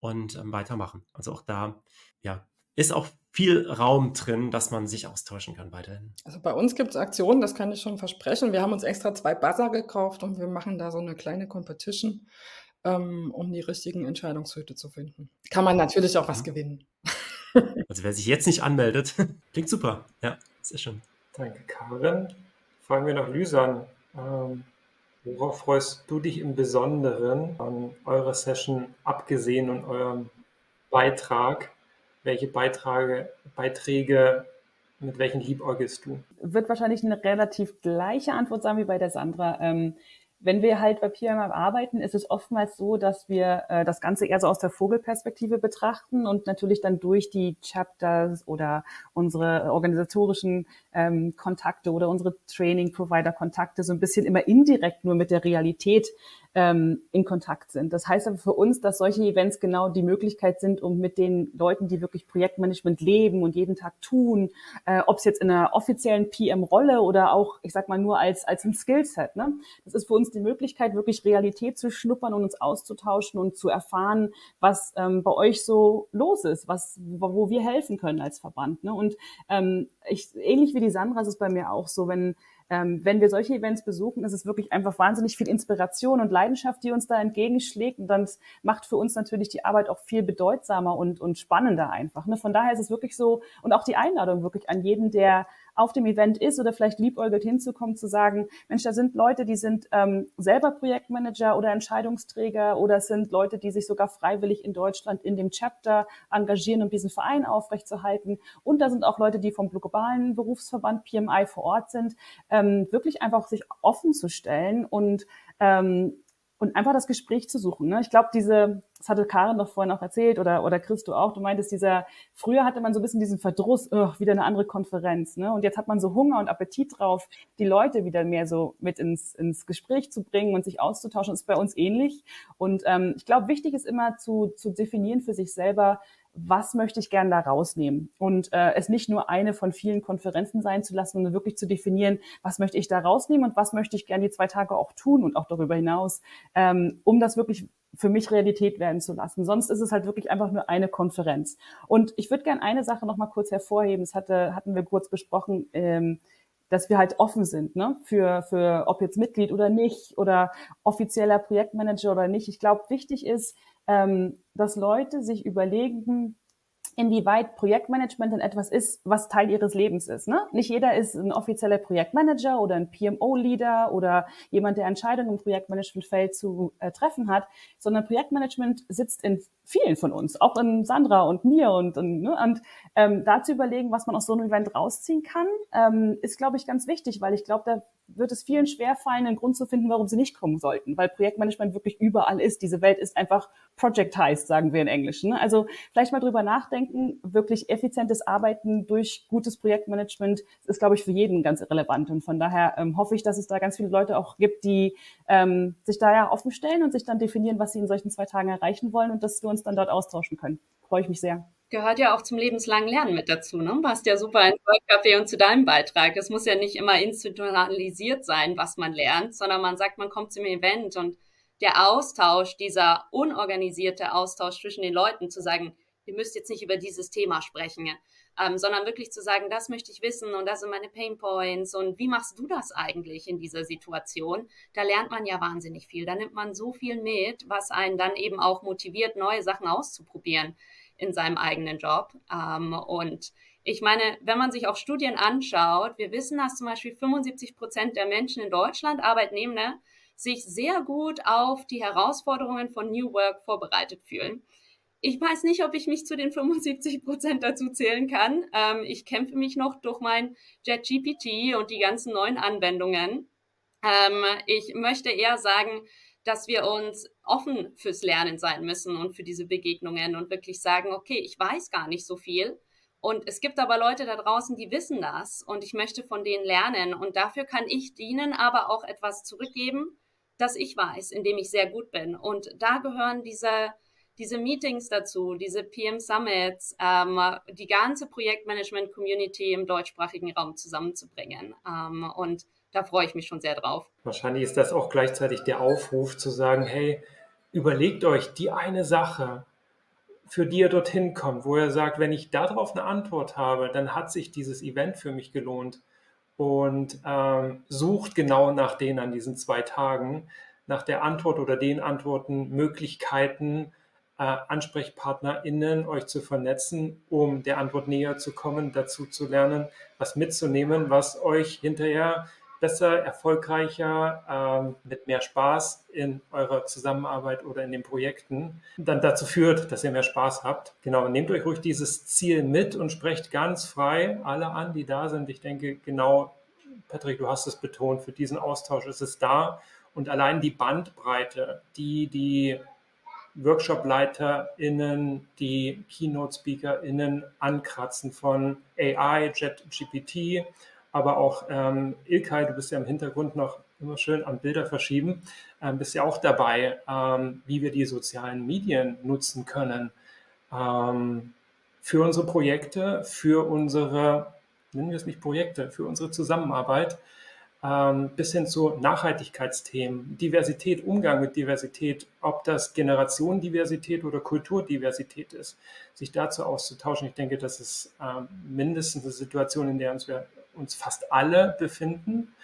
und ähm, weitermachen. Also auch da, ja, ist auch viel Raum drin, dass man sich austauschen kann weiterhin. Also bei uns gibt es Aktionen, das kann ich schon versprechen. Wir haben uns extra zwei Buzzer gekauft und wir machen da so eine kleine Competition, ähm, um die richtigen Entscheidungshüte zu finden. Kann man natürlich auch was gewinnen. Also wer sich jetzt nicht anmeldet, klingt super. Ja, sehr schön. Danke, Karin. Fragen wir nach Lysan. Ähm, worauf freust du dich im Besonderen an eurer Session, abgesehen und eurem Beitrag? Welche Beiträge, Beiträge mit welchen liebäugelst du? Wird wahrscheinlich eine relativ gleiche Antwort sein wie bei der Sandra. Ähm, wenn wir halt bei PMI arbeiten, ist es oftmals so, dass wir äh, das Ganze eher so aus der Vogelperspektive betrachten und natürlich dann durch die Chapters oder unsere organisatorischen ähm, Kontakte oder unsere Training-Provider-Kontakte so ein bisschen immer indirekt nur mit der Realität ähm, in Kontakt sind. Das heißt aber für uns, dass solche Events genau die Möglichkeit sind, um mit den Leuten, die wirklich Projektmanagement leben und jeden Tag tun, äh, ob es jetzt in einer offiziellen PM-Rolle oder auch, ich sag mal, nur als, als ein Skillset. Ne? Das ist für uns die Möglichkeit, wirklich Realität zu schnuppern und uns auszutauschen und zu erfahren, was ähm, bei euch so los ist, was, wo wir helfen können als Verband. Ne? Und ähm, ich, ähnlich wie die Sandra ist es bei mir auch so, wenn ähm, wenn wir solche Events besuchen, ist es wirklich einfach wahnsinnig viel Inspiration und Leidenschaft, die uns da entgegenschlägt. Und dann macht für uns natürlich die Arbeit auch viel bedeutsamer und, und spannender einfach. Ne? Von daher ist es wirklich so, und auch die Einladung wirklich an jeden, der auf dem Event ist oder vielleicht liebäugelt hinzukommen, zu sagen, Mensch, da sind Leute, die sind ähm, selber Projektmanager oder Entscheidungsträger oder sind Leute, die sich sogar freiwillig in Deutschland in dem Chapter engagieren, um diesen Verein aufrechtzuerhalten. Und da sind auch Leute, die vom globalen Berufsverband PMI vor Ort sind, ähm, wirklich einfach sich offen zu stellen und ähm, und einfach das Gespräch zu suchen. Ne? Ich glaube, diese, das hatte Karin doch vorhin auch erzählt oder, oder Christo auch, du meintest, dieser, früher hatte man so ein bisschen diesen Verdruss, oh, wieder eine andere Konferenz. Ne? Und jetzt hat man so Hunger und Appetit drauf, die Leute wieder mehr so mit ins, ins Gespräch zu bringen und sich auszutauschen. Das ist bei uns ähnlich. Und ähm, ich glaube, wichtig ist immer zu, zu definieren für sich selber, was möchte ich gern da rausnehmen und äh, es nicht nur eine von vielen Konferenzen sein zu lassen, sondern wirklich zu definieren, was möchte ich da rausnehmen und was möchte ich gern die zwei Tage auch tun und auch darüber hinaus, ähm, um das wirklich für mich Realität werden zu lassen. Sonst ist es halt wirklich einfach nur eine Konferenz. Und ich würde gern eine Sache noch mal kurz hervorheben. Das hatte, hatten wir kurz besprochen. Ähm, dass wir halt offen sind, ne? Für, für ob jetzt Mitglied oder nicht oder offizieller Projektmanager oder nicht. Ich glaube, wichtig ist, ähm, dass Leute sich überlegen, inwieweit Projektmanagement denn etwas ist, was Teil ihres Lebens ist. Ne? Nicht jeder ist ein offizieller Projektmanager oder ein PMO-Leader oder jemand, der Entscheidungen im Projektmanagementfeld zu äh, treffen hat, sondern Projektmanagement sitzt in vielen von uns, auch in Sandra und mir und, und, ne? und ähm, da zu überlegen, was man aus so einem Event rausziehen kann, ähm, ist, glaube ich, ganz wichtig, weil ich glaube, da wird es vielen schwerfallen, einen Grund zu finden, warum sie nicht kommen sollten, weil Projektmanagement wirklich überall ist. Diese Welt ist einfach projectized, sagen wir in Englisch. Ne? Also vielleicht mal drüber nachdenken, wirklich effizientes Arbeiten durch gutes Projektmanagement ist, glaube ich, für jeden ganz relevant. Und von daher ähm, hoffe ich, dass es da ganz viele Leute auch gibt, die ähm, sich da ja offen stellen und sich dann definieren, was sie in solchen zwei Tagen erreichen wollen und dass wir uns uns dann dort austauschen können. Freue ich mich sehr. Gehört ja auch zum lebenslangen Lernen mit dazu. Ne? Passt ja super in Café und zu deinem Beitrag. Es muss ja nicht immer institutionalisiert sein, was man lernt, sondern man sagt, man kommt zum Event und der Austausch, dieser unorganisierte Austausch zwischen den Leuten, zu sagen, ihr müsst jetzt nicht über dieses Thema sprechen, ähm, sondern wirklich zu sagen, das möchte ich wissen und das sind meine Pain Points und wie machst du das eigentlich in dieser Situation? Da lernt man ja wahnsinnig viel. Da nimmt man so viel mit, was einen dann eben auch motiviert, neue Sachen auszuprobieren in seinem eigenen Job. Ähm, und ich meine, wenn man sich auch Studien anschaut, wir wissen, dass zum Beispiel 75 Prozent der Menschen in Deutschland, Arbeitnehmer, sich sehr gut auf die Herausforderungen von New Work vorbereitet fühlen. Ich weiß nicht, ob ich mich zu den 75 Prozent dazu zählen kann. Ähm, ich kämpfe mich noch durch mein JetGPT und die ganzen neuen Anwendungen. Ähm, ich möchte eher sagen, dass wir uns offen fürs Lernen sein müssen und für diese Begegnungen und wirklich sagen, okay, ich weiß gar nicht so viel. Und es gibt aber Leute da draußen, die wissen das und ich möchte von denen lernen. Und dafür kann ich ihnen aber auch etwas zurückgeben, das ich weiß, in dem ich sehr gut bin. Und da gehören diese diese Meetings dazu, diese PM Summits, ähm, die ganze Projektmanagement-Community im deutschsprachigen Raum zusammenzubringen. Ähm, und da freue ich mich schon sehr drauf. Wahrscheinlich ist das auch gleichzeitig der Aufruf zu sagen, hey, überlegt euch die eine Sache, für die er dorthin kommt, wo er sagt, wenn ich darauf eine Antwort habe, dann hat sich dieses Event für mich gelohnt und ähm, sucht genau nach denen an diesen zwei Tagen, nach der Antwort oder den Antworten, Möglichkeiten, äh, AnsprechpartnerInnen euch zu vernetzen, um der Antwort näher zu kommen, dazu zu lernen, was mitzunehmen, was euch hinterher besser, erfolgreicher, ähm, mit mehr Spaß in eurer Zusammenarbeit oder in den Projekten dann dazu führt, dass ihr mehr Spaß habt. Genau, nehmt euch ruhig dieses Ziel mit und sprecht ganz frei alle an, die da sind. Ich denke, genau, Patrick, du hast es betont, für diesen Austausch ist es da. Und allein die Bandbreite, die die WorkshopleiterInnen, die Keynote-SpeakerInnen ankratzen von AI, JetGPT, aber auch ähm, Ilkay, du bist ja im Hintergrund noch immer schön am Bilder verschieben, ähm, bist ja auch dabei, ähm, wie wir die sozialen Medien nutzen können ähm, für unsere Projekte, für unsere, nennen wir es nicht Projekte, für unsere Zusammenarbeit, ähm, bis hin zu Nachhaltigkeitsthemen, Diversität, Umgang mit Diversität, ob das Generationendiversität oder Kulturdiversität ist, sich dazu auszutauschen. Ich denke, das ist ähm, mindestens eine Situation, in der uns wir uns fast alle befinden.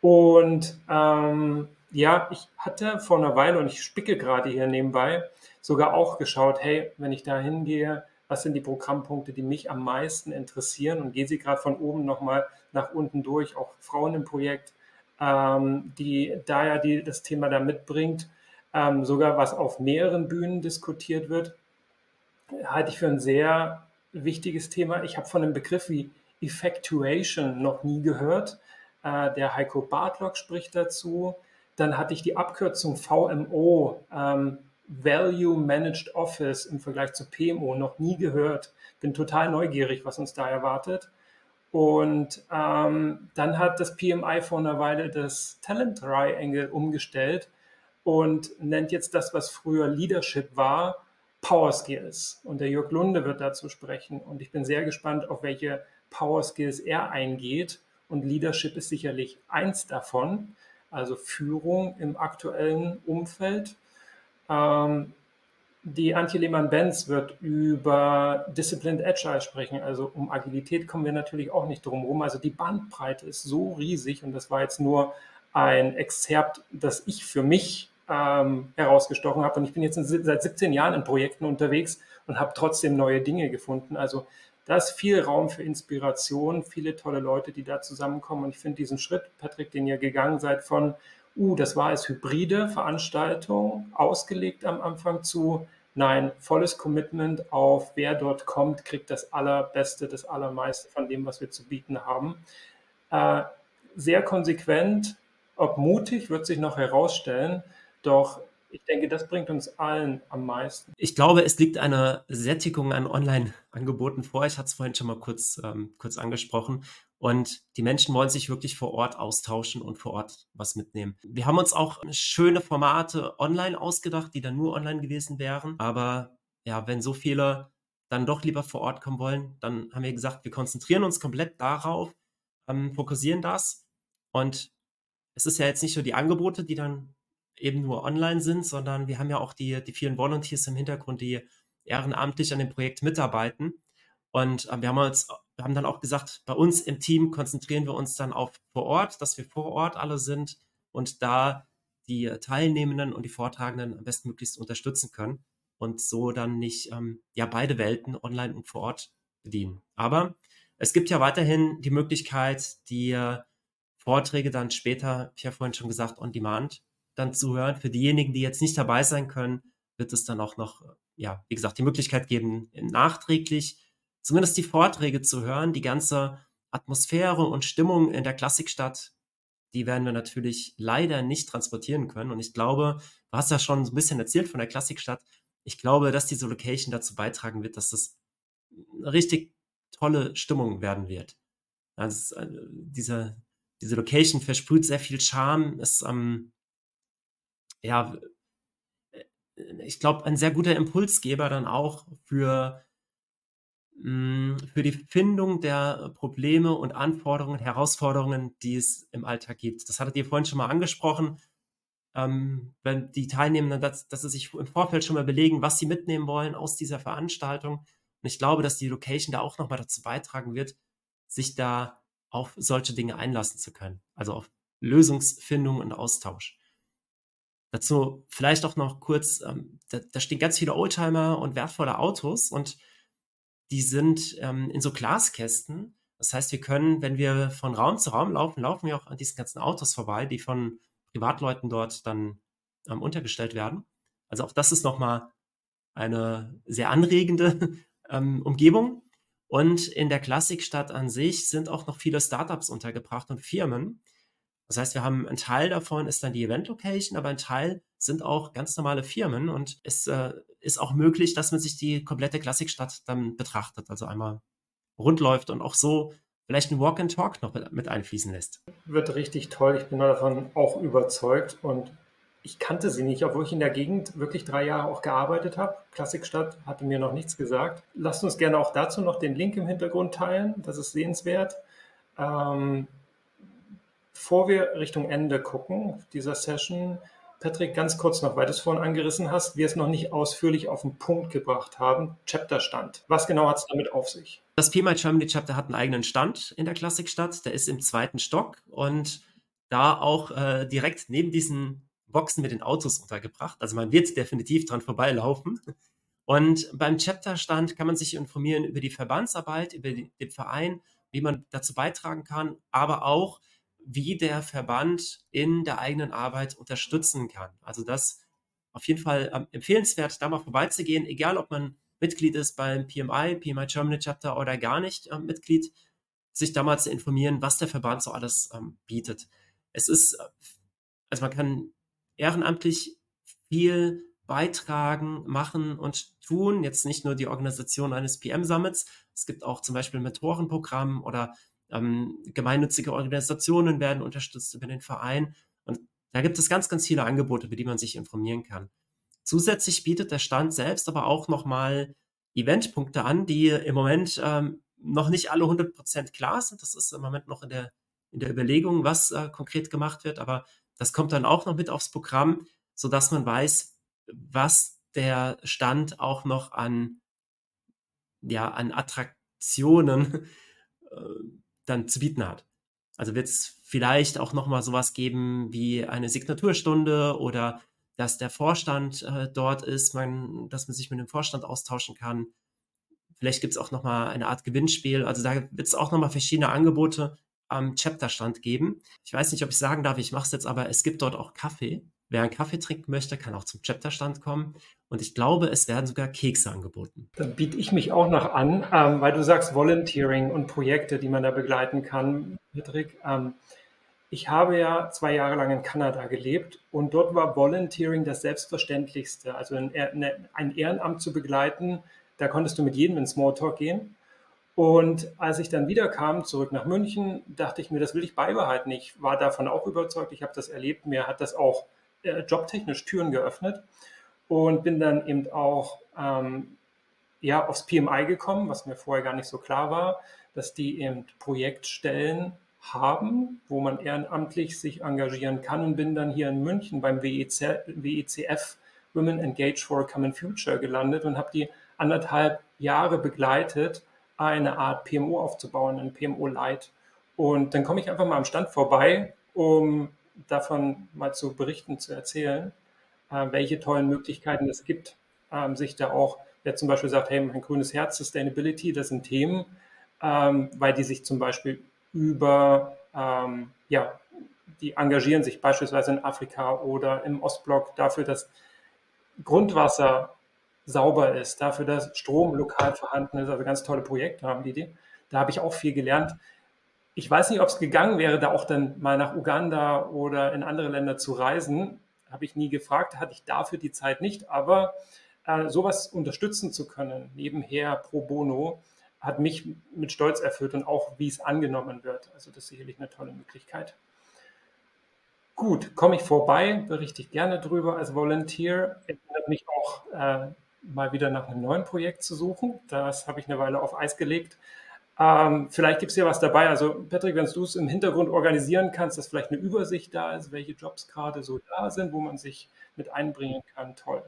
Und ähm, ja, ich hatte vor einer Weile, und ich spicke gerade hier nebenbei, sogar auch geschaut, hey, wenn ich da hingehe, was sind die Programmpunkte, die mich am meisten interessieren und gehe sie gerade von oben nochmal nach unten durch, auch Frauen im Projekt, ähm, die da ja die, das Thema da mitbringt, ähm, sogar was auf mehreren Bühnen diskutiert wird, halte ich für ein sehr wichtiges Thema. Ich habe von einem Begriff wie Effectuation noch nie gehört. Äh, der Heiko Bartlock spricht dazu. Dann hatte ich die Abkürzung VMO, ähm, Value Managed Office im Vergleich zu PMO noch nie gehört. Bin total neugierig, was uns da erwartet. Und ähm, dann hat das PMI vor einer Weile das Talent Triangle umgestellt und nennt jetzt das, was früher Leadership war, Power Skills. Und der Jörg Lunde wird dazu sprechen. Und ich bin sehr gespannt, auf welche Power Skills er eingeht. Und Leadership ist sicherlich eins davon, also Führung im aktuellen Umfeld. Ähm, die Antje Lehmann-Benz wird über Disciplined Agile sprechen. Also um Agilität kommen wir natürlich auch nicht drum herum. Also die Bandbreite ist so riesig und das war jetzt nur ein Exzerpt, das ich für mich ähm, herausgestochen habe. Und ich bin jetzt seit 17 Jahren in Projekten unterwegs und habe trotzdem neue Dinge gefunden. Also da ist viel Raum für Inspiration, viele tolle Leute, die da zusammenkommen. Und ich finde diesen Schritt, Patrick, den ihr gegangen seid von uh, das war als hybride Veranstaltung ausgelegt am Anfang zu, nein, volles Commitment auf, wer dort kommt, kriegt das Allerbeste, das Allermeiste von dem, was wir zu bieten haben. Äh, sehr konsequent, ob mutig, wird sich noch herausstellen, doch ich denke, das bringt uns allen am meisten. Ich glaube, es liegt eine Sättigung an Online-Angeboten vor. Ich hatte es vorhin schon mal kurz, ähm, kurz angesprochen. Und die Menschen wollen sich wirklich vor Ort austauschen und vor Ort was mitnehmen. Wir haben uns auch schöne Formate online ausgedacht, die dann nur online gewesen wären. Aber ja, wenn so viele dann doch lieber vor Ort kommen wollen, dann haben wir gesagt, wir konzentrieren uns komplett darauf, ähm, fokussieren das. Und es ist ja jetzt nicht nur die Angebote, die dann eben nur online sind, sondern wir haben ja auch die, die vielen Volunteers im Hintergrund, die ehrenamtlich an dem Projekt mitarbeiten. Und äh, wir haben uns, wir haben dann auch gesagt, bei uns im Team konzentrieren wir uns dann auf vor Ort, dass wir vor Ort alle sind und da die Teilnehmenden und die Vortragenden am bestmöglichst unterstützen können und so dann nicht ähm, ja beide Welten online und vor Ort bedienen. Aber es gibt ja weiterhin die Möglichkeit, die äh, Vorträge dann später, ich habe vorhin schon gesagt, on demand dann zu hören. Für diejenigen, die jetzt nicht dabei sein können, wird es dann auch noch, ja, wie gesagt, die Möglichkeit geben, nachträglich zumindest die Vorträge zu hören, die ganze Atmosphäre und Stimmung in der Klassikstadt, die werden wir natürlich leider nicht transportieren können. Und ich glaube, du hast ja schon so ein bisschen erzählt von der Klassikstadt. Ich glaube, dass diese Location dazu beitragen wird, dass das eine richtig tolle Stimmung werden wird. Also diese, diese Location versprüht sehr viel Charme, ist ähm, ja, äh, ich glaube, ein sehr guter Impulsgeber dann auch für hm, für die Findung der Probleme und Anforderungen, Herausforderungen, die es im Alltag gibt. Das hattet ihr vorhin schon mal angesprochen. ähm, wenn die Teilnehmenden, dass, dass sie sich im Vorfeld schon mal überlegen, was sie mitnehmen wollen aus dieser Veranstaltung. Und ich glaube, dass die Location da auch nochmal dazu beitragen wird, sich da auf solche Dinge einlassen zu können. Also auf Lösungsfindung und Austausch. Dazu vielleicht auch noch kurz, ähm, da, da, stehen ganz viele Oldtimer und wertvolle Autos und die sind ähm, in so Glaskästen. Das heißt, wir können, wenn wir von Raum zu Raum laufen, laufen wir auch an diesen ganzen Autos vorbei, die von Privatleuten dort dann ähm, untergestellt werden. Also auch das ist nochmal eine sehr anregende ähm, Umgebung. Und in der Klassikstadt an sich sind auch noch viele Startups untergebracht und Firmen. Das heißt, wir haben ein Teil davon ist dann die Event Location, aber ein Teil sind auch ganz normale Firmen und es äh, ist auch möglich, dass man sich die komplette Klassikstadt dann betrachtet, also einmal rund läuft und auch so vielleicht ein Walk and Talk noch mit, mit einfließen lässt. Wird richtig toll. Ich bin davon auch überzeugt und ich kannte sie nicht, obwohl ich in der Gegend wirklich drei Jahre auch gearbeitet habe. Klassikstadt hatte mir noch nichts gesagt. Lasst uns gerne auch dazu noch den Link im Hintergrund teilen. Das ist sehenswert. Ähm, Bevor wir Richtung Ende gucken dieser Session, Patrick, ganz kurz noch, weil du es vorhin angerissen hast, wir es noch nicht ausführlich auf den Punkt gebracht haben, Chapterstand. Was genau hat es damit auf sich? Das PMI Germany Chapter hat einen eigenen Stand in der Klassikstadt, der ist im zweiten Stock und da auch äh, direkt neben diesen Boxen mit den Autos untergebracht. Also man wird definitiv dran vorbeilaufen. Und beim Chapterstand kann man sich informieren über die Verbandsarbeit, über den Verein, wie man dazu beitragen kann, aber auch wie der Verband in der eigenen Arbeit unterstützen kann. Also das auf jeden Fall ähm, empfehlenswert, da mal vorbeizugehen, egal ob man Mitglied ist beim PMI, PMI Germany Chapter oder gar nicht ähm, Mitglied, sich da mal zu informieren, was der Verband so alles ähm, bietet. Es ist, äh, also man kann ehrenamtlich viel beitragen, machen und tun. Jetzt nicht nur die Organisation eines PM-Summits. Es gibt auch zum Beispiel Mentorenprogramm oder ähm, gemeinnützige Organisationen werden unterstützt über den Verein. Und da gibt es ganz, ganz viele Angebote, über die man sich informieren kann. Zusätzlich bietet der Stand selbst aber auch nochmal Eventpunkte an, die im Moment ähm, noch nicht alle 100% klar sind. Das ist im Moment noch in der, in der Überlegung, was äh, konkret gemacht wird. Aber das kommt dann auch noch mit aufs Programm, sodass man weiß, was der Stand auch noch an, ja, an Attraktionen äh, dann zu bieten hat. Also wird es vielleicht auch nochmal sowas geben wie eine Signaturstunde oder dass der Vorstand äh, dort ist, man, dass man sich mit dem Vorstand austauschen kann. Vielleicht gibt es auch nochmal eine Art Gewinnspiel. Also da wird es auch nochmal verschiedene Angebote am Chapterstand geben. Ich weiß nicht, ob ich sagen darf, ich mache es jetzt, aber es gibt dort auch Kaffee. Wer einen Kaffee trinken möchte, kann auch zum Chapterstand kommen. Und ich glaube, es werden sogar Kekse angeboten. Dann biete ich mich auch noch an, ähm, weil du sagst Volunteering und Projekte, die man da begleiten kann, Patrick. Ähm, ich habe ja zwei Jahre lang in Kanada gelebt und dort war Volunteering das Selbstverständlichste. Also ein, ein Ehrenamt zu begleiten, da konntest du mit jedem in Smalltalk gehen. Und als ich dann wiederkam, zurück nach München, dachte ich mir, das will ich beibehalten. Ich war davon auch überzeugt, ich habe das erlebt, mir hat das auch äh, jobtechnisch Türen geöffnet und bin dann eben auch ähm, ja, aufs PMI gekommen, was mir vorher gar nicht so klar war, dass die eben Projektstellen haben, wo man ehrenamtlich sich engagieren kann und bin dann hier in München beim WEC, WECF Women Engage for a Common Future gelandet und habe die anderthalb Jahre begleitet, eine Art PMO aufzubauen, ein PMO Light. Und dann komme ich einfach mal am Stand vorbei, um davon mal zu berichten, zu erzählen, äh, welche tollen Möglichkeiten es gibt, ähm, sich da auch, wer zum Beispiel sagt, hey, mein grünes Herz, Sustainability, das sind Themen, ähm, weil die sich zum Beispiel über, ähm, ja, die engagieren sich beispielsweise in Afrika oder im Ostblock dafür, dass Grundwasser sauber ist, dafür, dass Strom lokal vorhanden ist. Also ganz tolle Projekte haben die. Da habe ich auch viel gelernt. Ich weiß nicht, ob es gegangen wäre, da auch dann mal nach Uganda oder in andere Länder zu reisen. Habe ich nie gefragt, hatte ich dafür die Zeit nicht. Aber äh, sowas unterstützen zu können, nebenher pro bono, hat mich mit Stolz erfüllt und auch, wie es angenommen wird. Also das ist sicherlich eine tolle Möglichkeit. Gut, komme ich vorbei, berichte ich gerne drüber als Volunteer. Erinnert mich auch äh, mal wieder nach einem neuen Projekt zu suchen. Das habe ich eine Weile auf Eis gelegt. Ähm, vielleicht gibt es hier was dabei. Also Patrick, wenn du es im Hintergrund organisieren kannst, dass vielleicht eine Übersicht da ist, welche Jobs gerade so da sind, wo man sich mit einbringen kann, toll.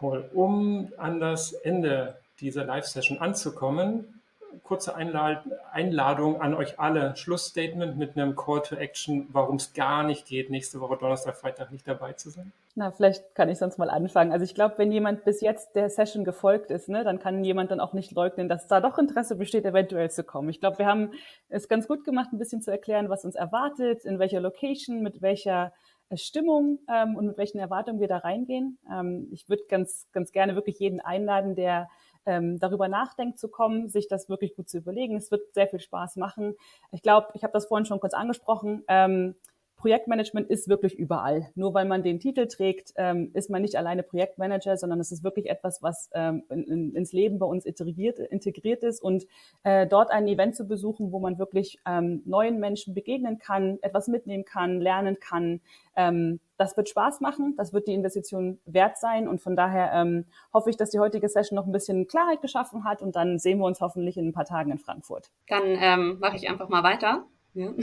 Cool. Um an das Ende dieser Live-Session anzukommen, kurze Einladung an euch alle. Schlussstatement mit einem Call to Action, warum es gar nicht geht, nächste Woche Donnerstag, Freitag nicht dabei zu sein. Na, vielleicht kann ich sonst mal anfangen. Also ich glaube, wenn jemand bis jetzt der Session gefolgt ist, ne, dann kann jemand dann auch nicht leugnen, dass da doch Interesse besteht, eventuell zu kommen. Ich glaube, wir haben es ganz gut gemacht, ein bisschen zu erklären, was uns erwartet, in welcher Location, mit welcher äh, Stimmung ähm, und mit welchen Erwartungen wir da reingehen. Ähm, ich würde ganz, ganz gerne wirklich jeden einladen, der ähm, darüber nachdenkt zu kommen, sich das wirklich gut zu überlegen. Es wird sehr viel Spaß machen. Ich glaube, ich habe das vorhin schon kurz angesprochen. Ähm, Projektmanagement ist wirklich überall. Nur weil man den Titel trägt, ähm, ist man nicht alleine Projektmanager, sondern es ist wirklich etwas, was ähm, in, in, ins Leben bei uns integriert, integriert ist. Und äh, dort ein Event zu besuchen, wo man wirklich ähm, neuen Menschen begegnen kann, etwas mitnehmen kann, lernen kann, ähm, das wird Spaß machen, das wird die Investition wert sein. Und von daher ähm, hoffe ich, dass die heutige Session noch ein bisschen Klarheit geschaffen hat und dann sehen wir uns hoffentlich in ein paar Tagen in Frankfurt. Dann ähm, mache ich einfach mal weiter. Ja.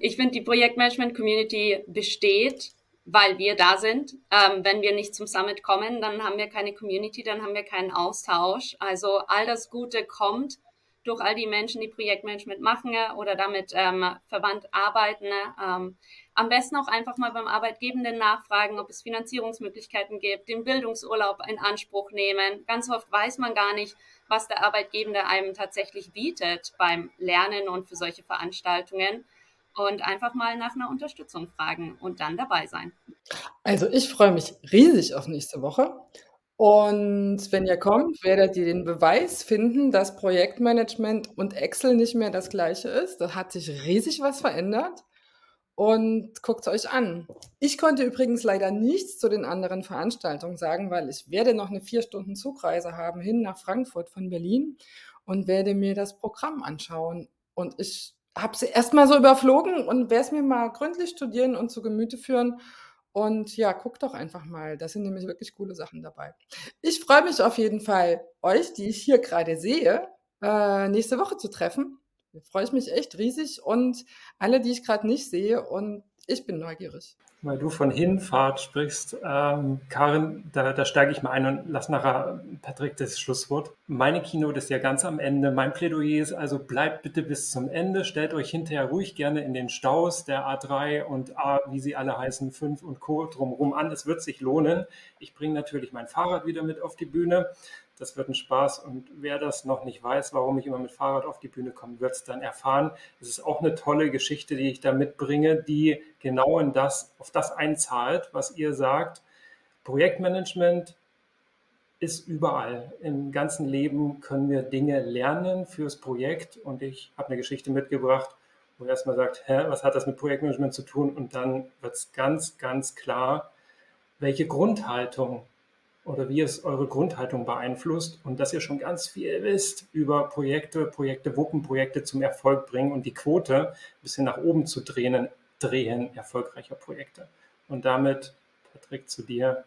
Ich finde, die Projektmanagement-Community besteht, weil wir da sind. Ähm, wenn wir nicht zum Summit kommen, dann haben wir keine Community, dann haben wir keinen Austausch. Also all das Gute kommt durch all die Menschen, die Projektmanagement machen oder damit ähm, verwandt arbeiten. Ähm, am besten auch einfach mal beim Arbeitgebenden nachfragen, ob es Finanzierungsmöglichkeiten gibt, den Bildungsurlaub in Anspruch nehmen. Ganz oft weiß man gar nicht, was der Arbeitgebende einem tatsächlich bietet beim Lernen und für solche Veranstaltungen. Und einfach mal nach einer Unterstützung fragen und dann dabei sein. Also ich freue mich riesig auf nächste Woche. Und wenn ihr kommt, werdet ihr den Beweis finden, dass Projektmanagement und Excel nicht mehr das gleiche ist. Da hat sich riesig was verändert und guckt es euch an. Ich konnte übrigens leider nichts zu den anderen Veranstaltungen sagen, weil ich werde noch eine vier Stunden Zugreise haben hin nach Frankfurt von Berlin und werde mir das Programm anschauen. Und ich habe sie erstmal so überflogen und werde es mir mal gründlich studieren und zu Gemüte führen. Und ja, guckt doch einfach mal. Da sind nämlich wirklich coole Sachen dabei. Ich freue mich auf jeden Fall, euch, die ich hier gerade sehe, äh, nächste Woche zu treffen freue ich mich echt riesig und alle, die ich gerade nicht sehe und ich bin neugierig. Weil du von Hinfahrt sprichst, ähm, Karin, da, da steige ich mal ein und lass nachher Patrick das Schlusswort. Meine Keynote ist ja ganz am Ende. Mein Plädoyer ist also, bleibt bitte bis zum Ende. Stellt euch hinterher ruhig gerne in den Staus der A3 und A, wie sie alle heißen, 5 und Co. drumherum an. Es wird sich lohnen. Ich bringe natürlich mein Fahrrad wieder mit auf die Bühne. Das wird ein Spaß und wer das noch nicht weiß, warum ich immer mit Fahrrad auf die Bühne komme, wird es dann erfahren. Es ist auch eine tolle Geschichte, die ich da mitbringe, die genau in das, auf das einzahlt, was ihr sagt. Projektmanagement ist überall. Im ganzen Leben können wir Dinge lernen fürs Projekt und ich habe eine Geschichte mitgebracht, wo erstmal sagt, hä, was hat das mit Projektmanagement zu tun? Und dann wird es ganz, ganz klar, welche Grundhaltung oder wie es eure Grundhaltung beeinflusst und dass ihr schon ganz viel wisst über Projekte, Projekte wuppen, Projekte zum Erfolg bringen und die Quote ein bisschen nach oben zu drehen, drehen erfolgreicher Projekte. Und damit, Patrick, zu dir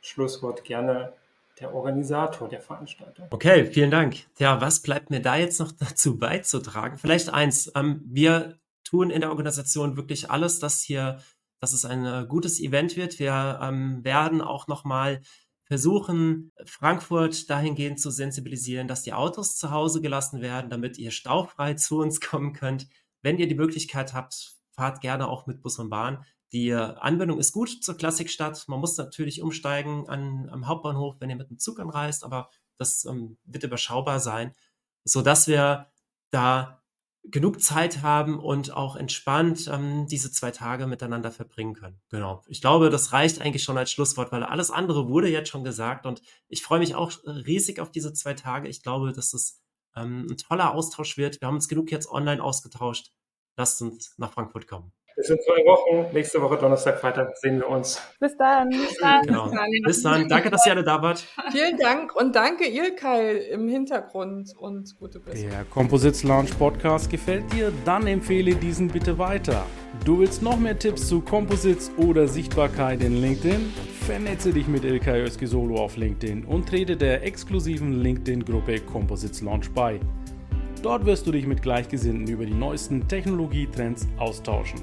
Schlusswort gerne der Organisator der Veranstaltung. Okay, vielen Dank. Ja, was bleibt mir da jetzt noch dazu beizutragen? Vielleicht eins. Ähm, wir tun in der Organisation wirklich alles, dass hier, dass es ein äh, gutes Event wird. Wir ähm, werden auch nochmal versuchen, Frankfurt dahingehend zu sensibilisieren, dass die Autos zu Hause gelassen werden, damit ihr staufrei zu uns kommen könnt. Wenn ihr die Möglichkeit habt, fahrt gerne auch mit Bus und Bahn. Die Anbindung ist gut zur Klassikstadt. Man muss natürlich umsteigen an, am Hauptbahnhof, wenn ihr mit dem Zug anreist, aber das ähm, wird überschaubar sein, sodass wir da genug Zeit haben und auch entspannt ähm, diese zwei Tage miteinander verbringen können. Genau. Ich glaube, das reicht eigentlich schon als Schlusswort, weil alles andere wurde jetzt schon gesagt und ich freue mich auch riesig auf diese zwei Tage. Ich glaube, dass es ähm, ein toller Austausch wird. Wir haben uns genug jetzt online ausgetauscht. Lasst uns nach Frankfurt kommen. Bis in zwei Wochen. Nächste Woche Donnerstag, Freitag sehen wir uns. Bis dann. Bis dann. Genau. Bis dann. Danke, dass ihr alle da wart. Vielen Dank und danke Ilkay im Hintergrund und gute Besserung. Der Composites Launch Podcast gefällt dir? Dann empfehle diesen bitte weiter. Du willst noch mehr Tipps zu Composites oder Sichtbarkeit in LinkedIn? Vernetze dich mit Ilkay Özki auf LinkedIn und trete der exklusiven LinkedIn-Gruppe Composites Launch bei. Dort wirst du dich mit Gleichgesinnten über die neuesten Technologietrends austauschen.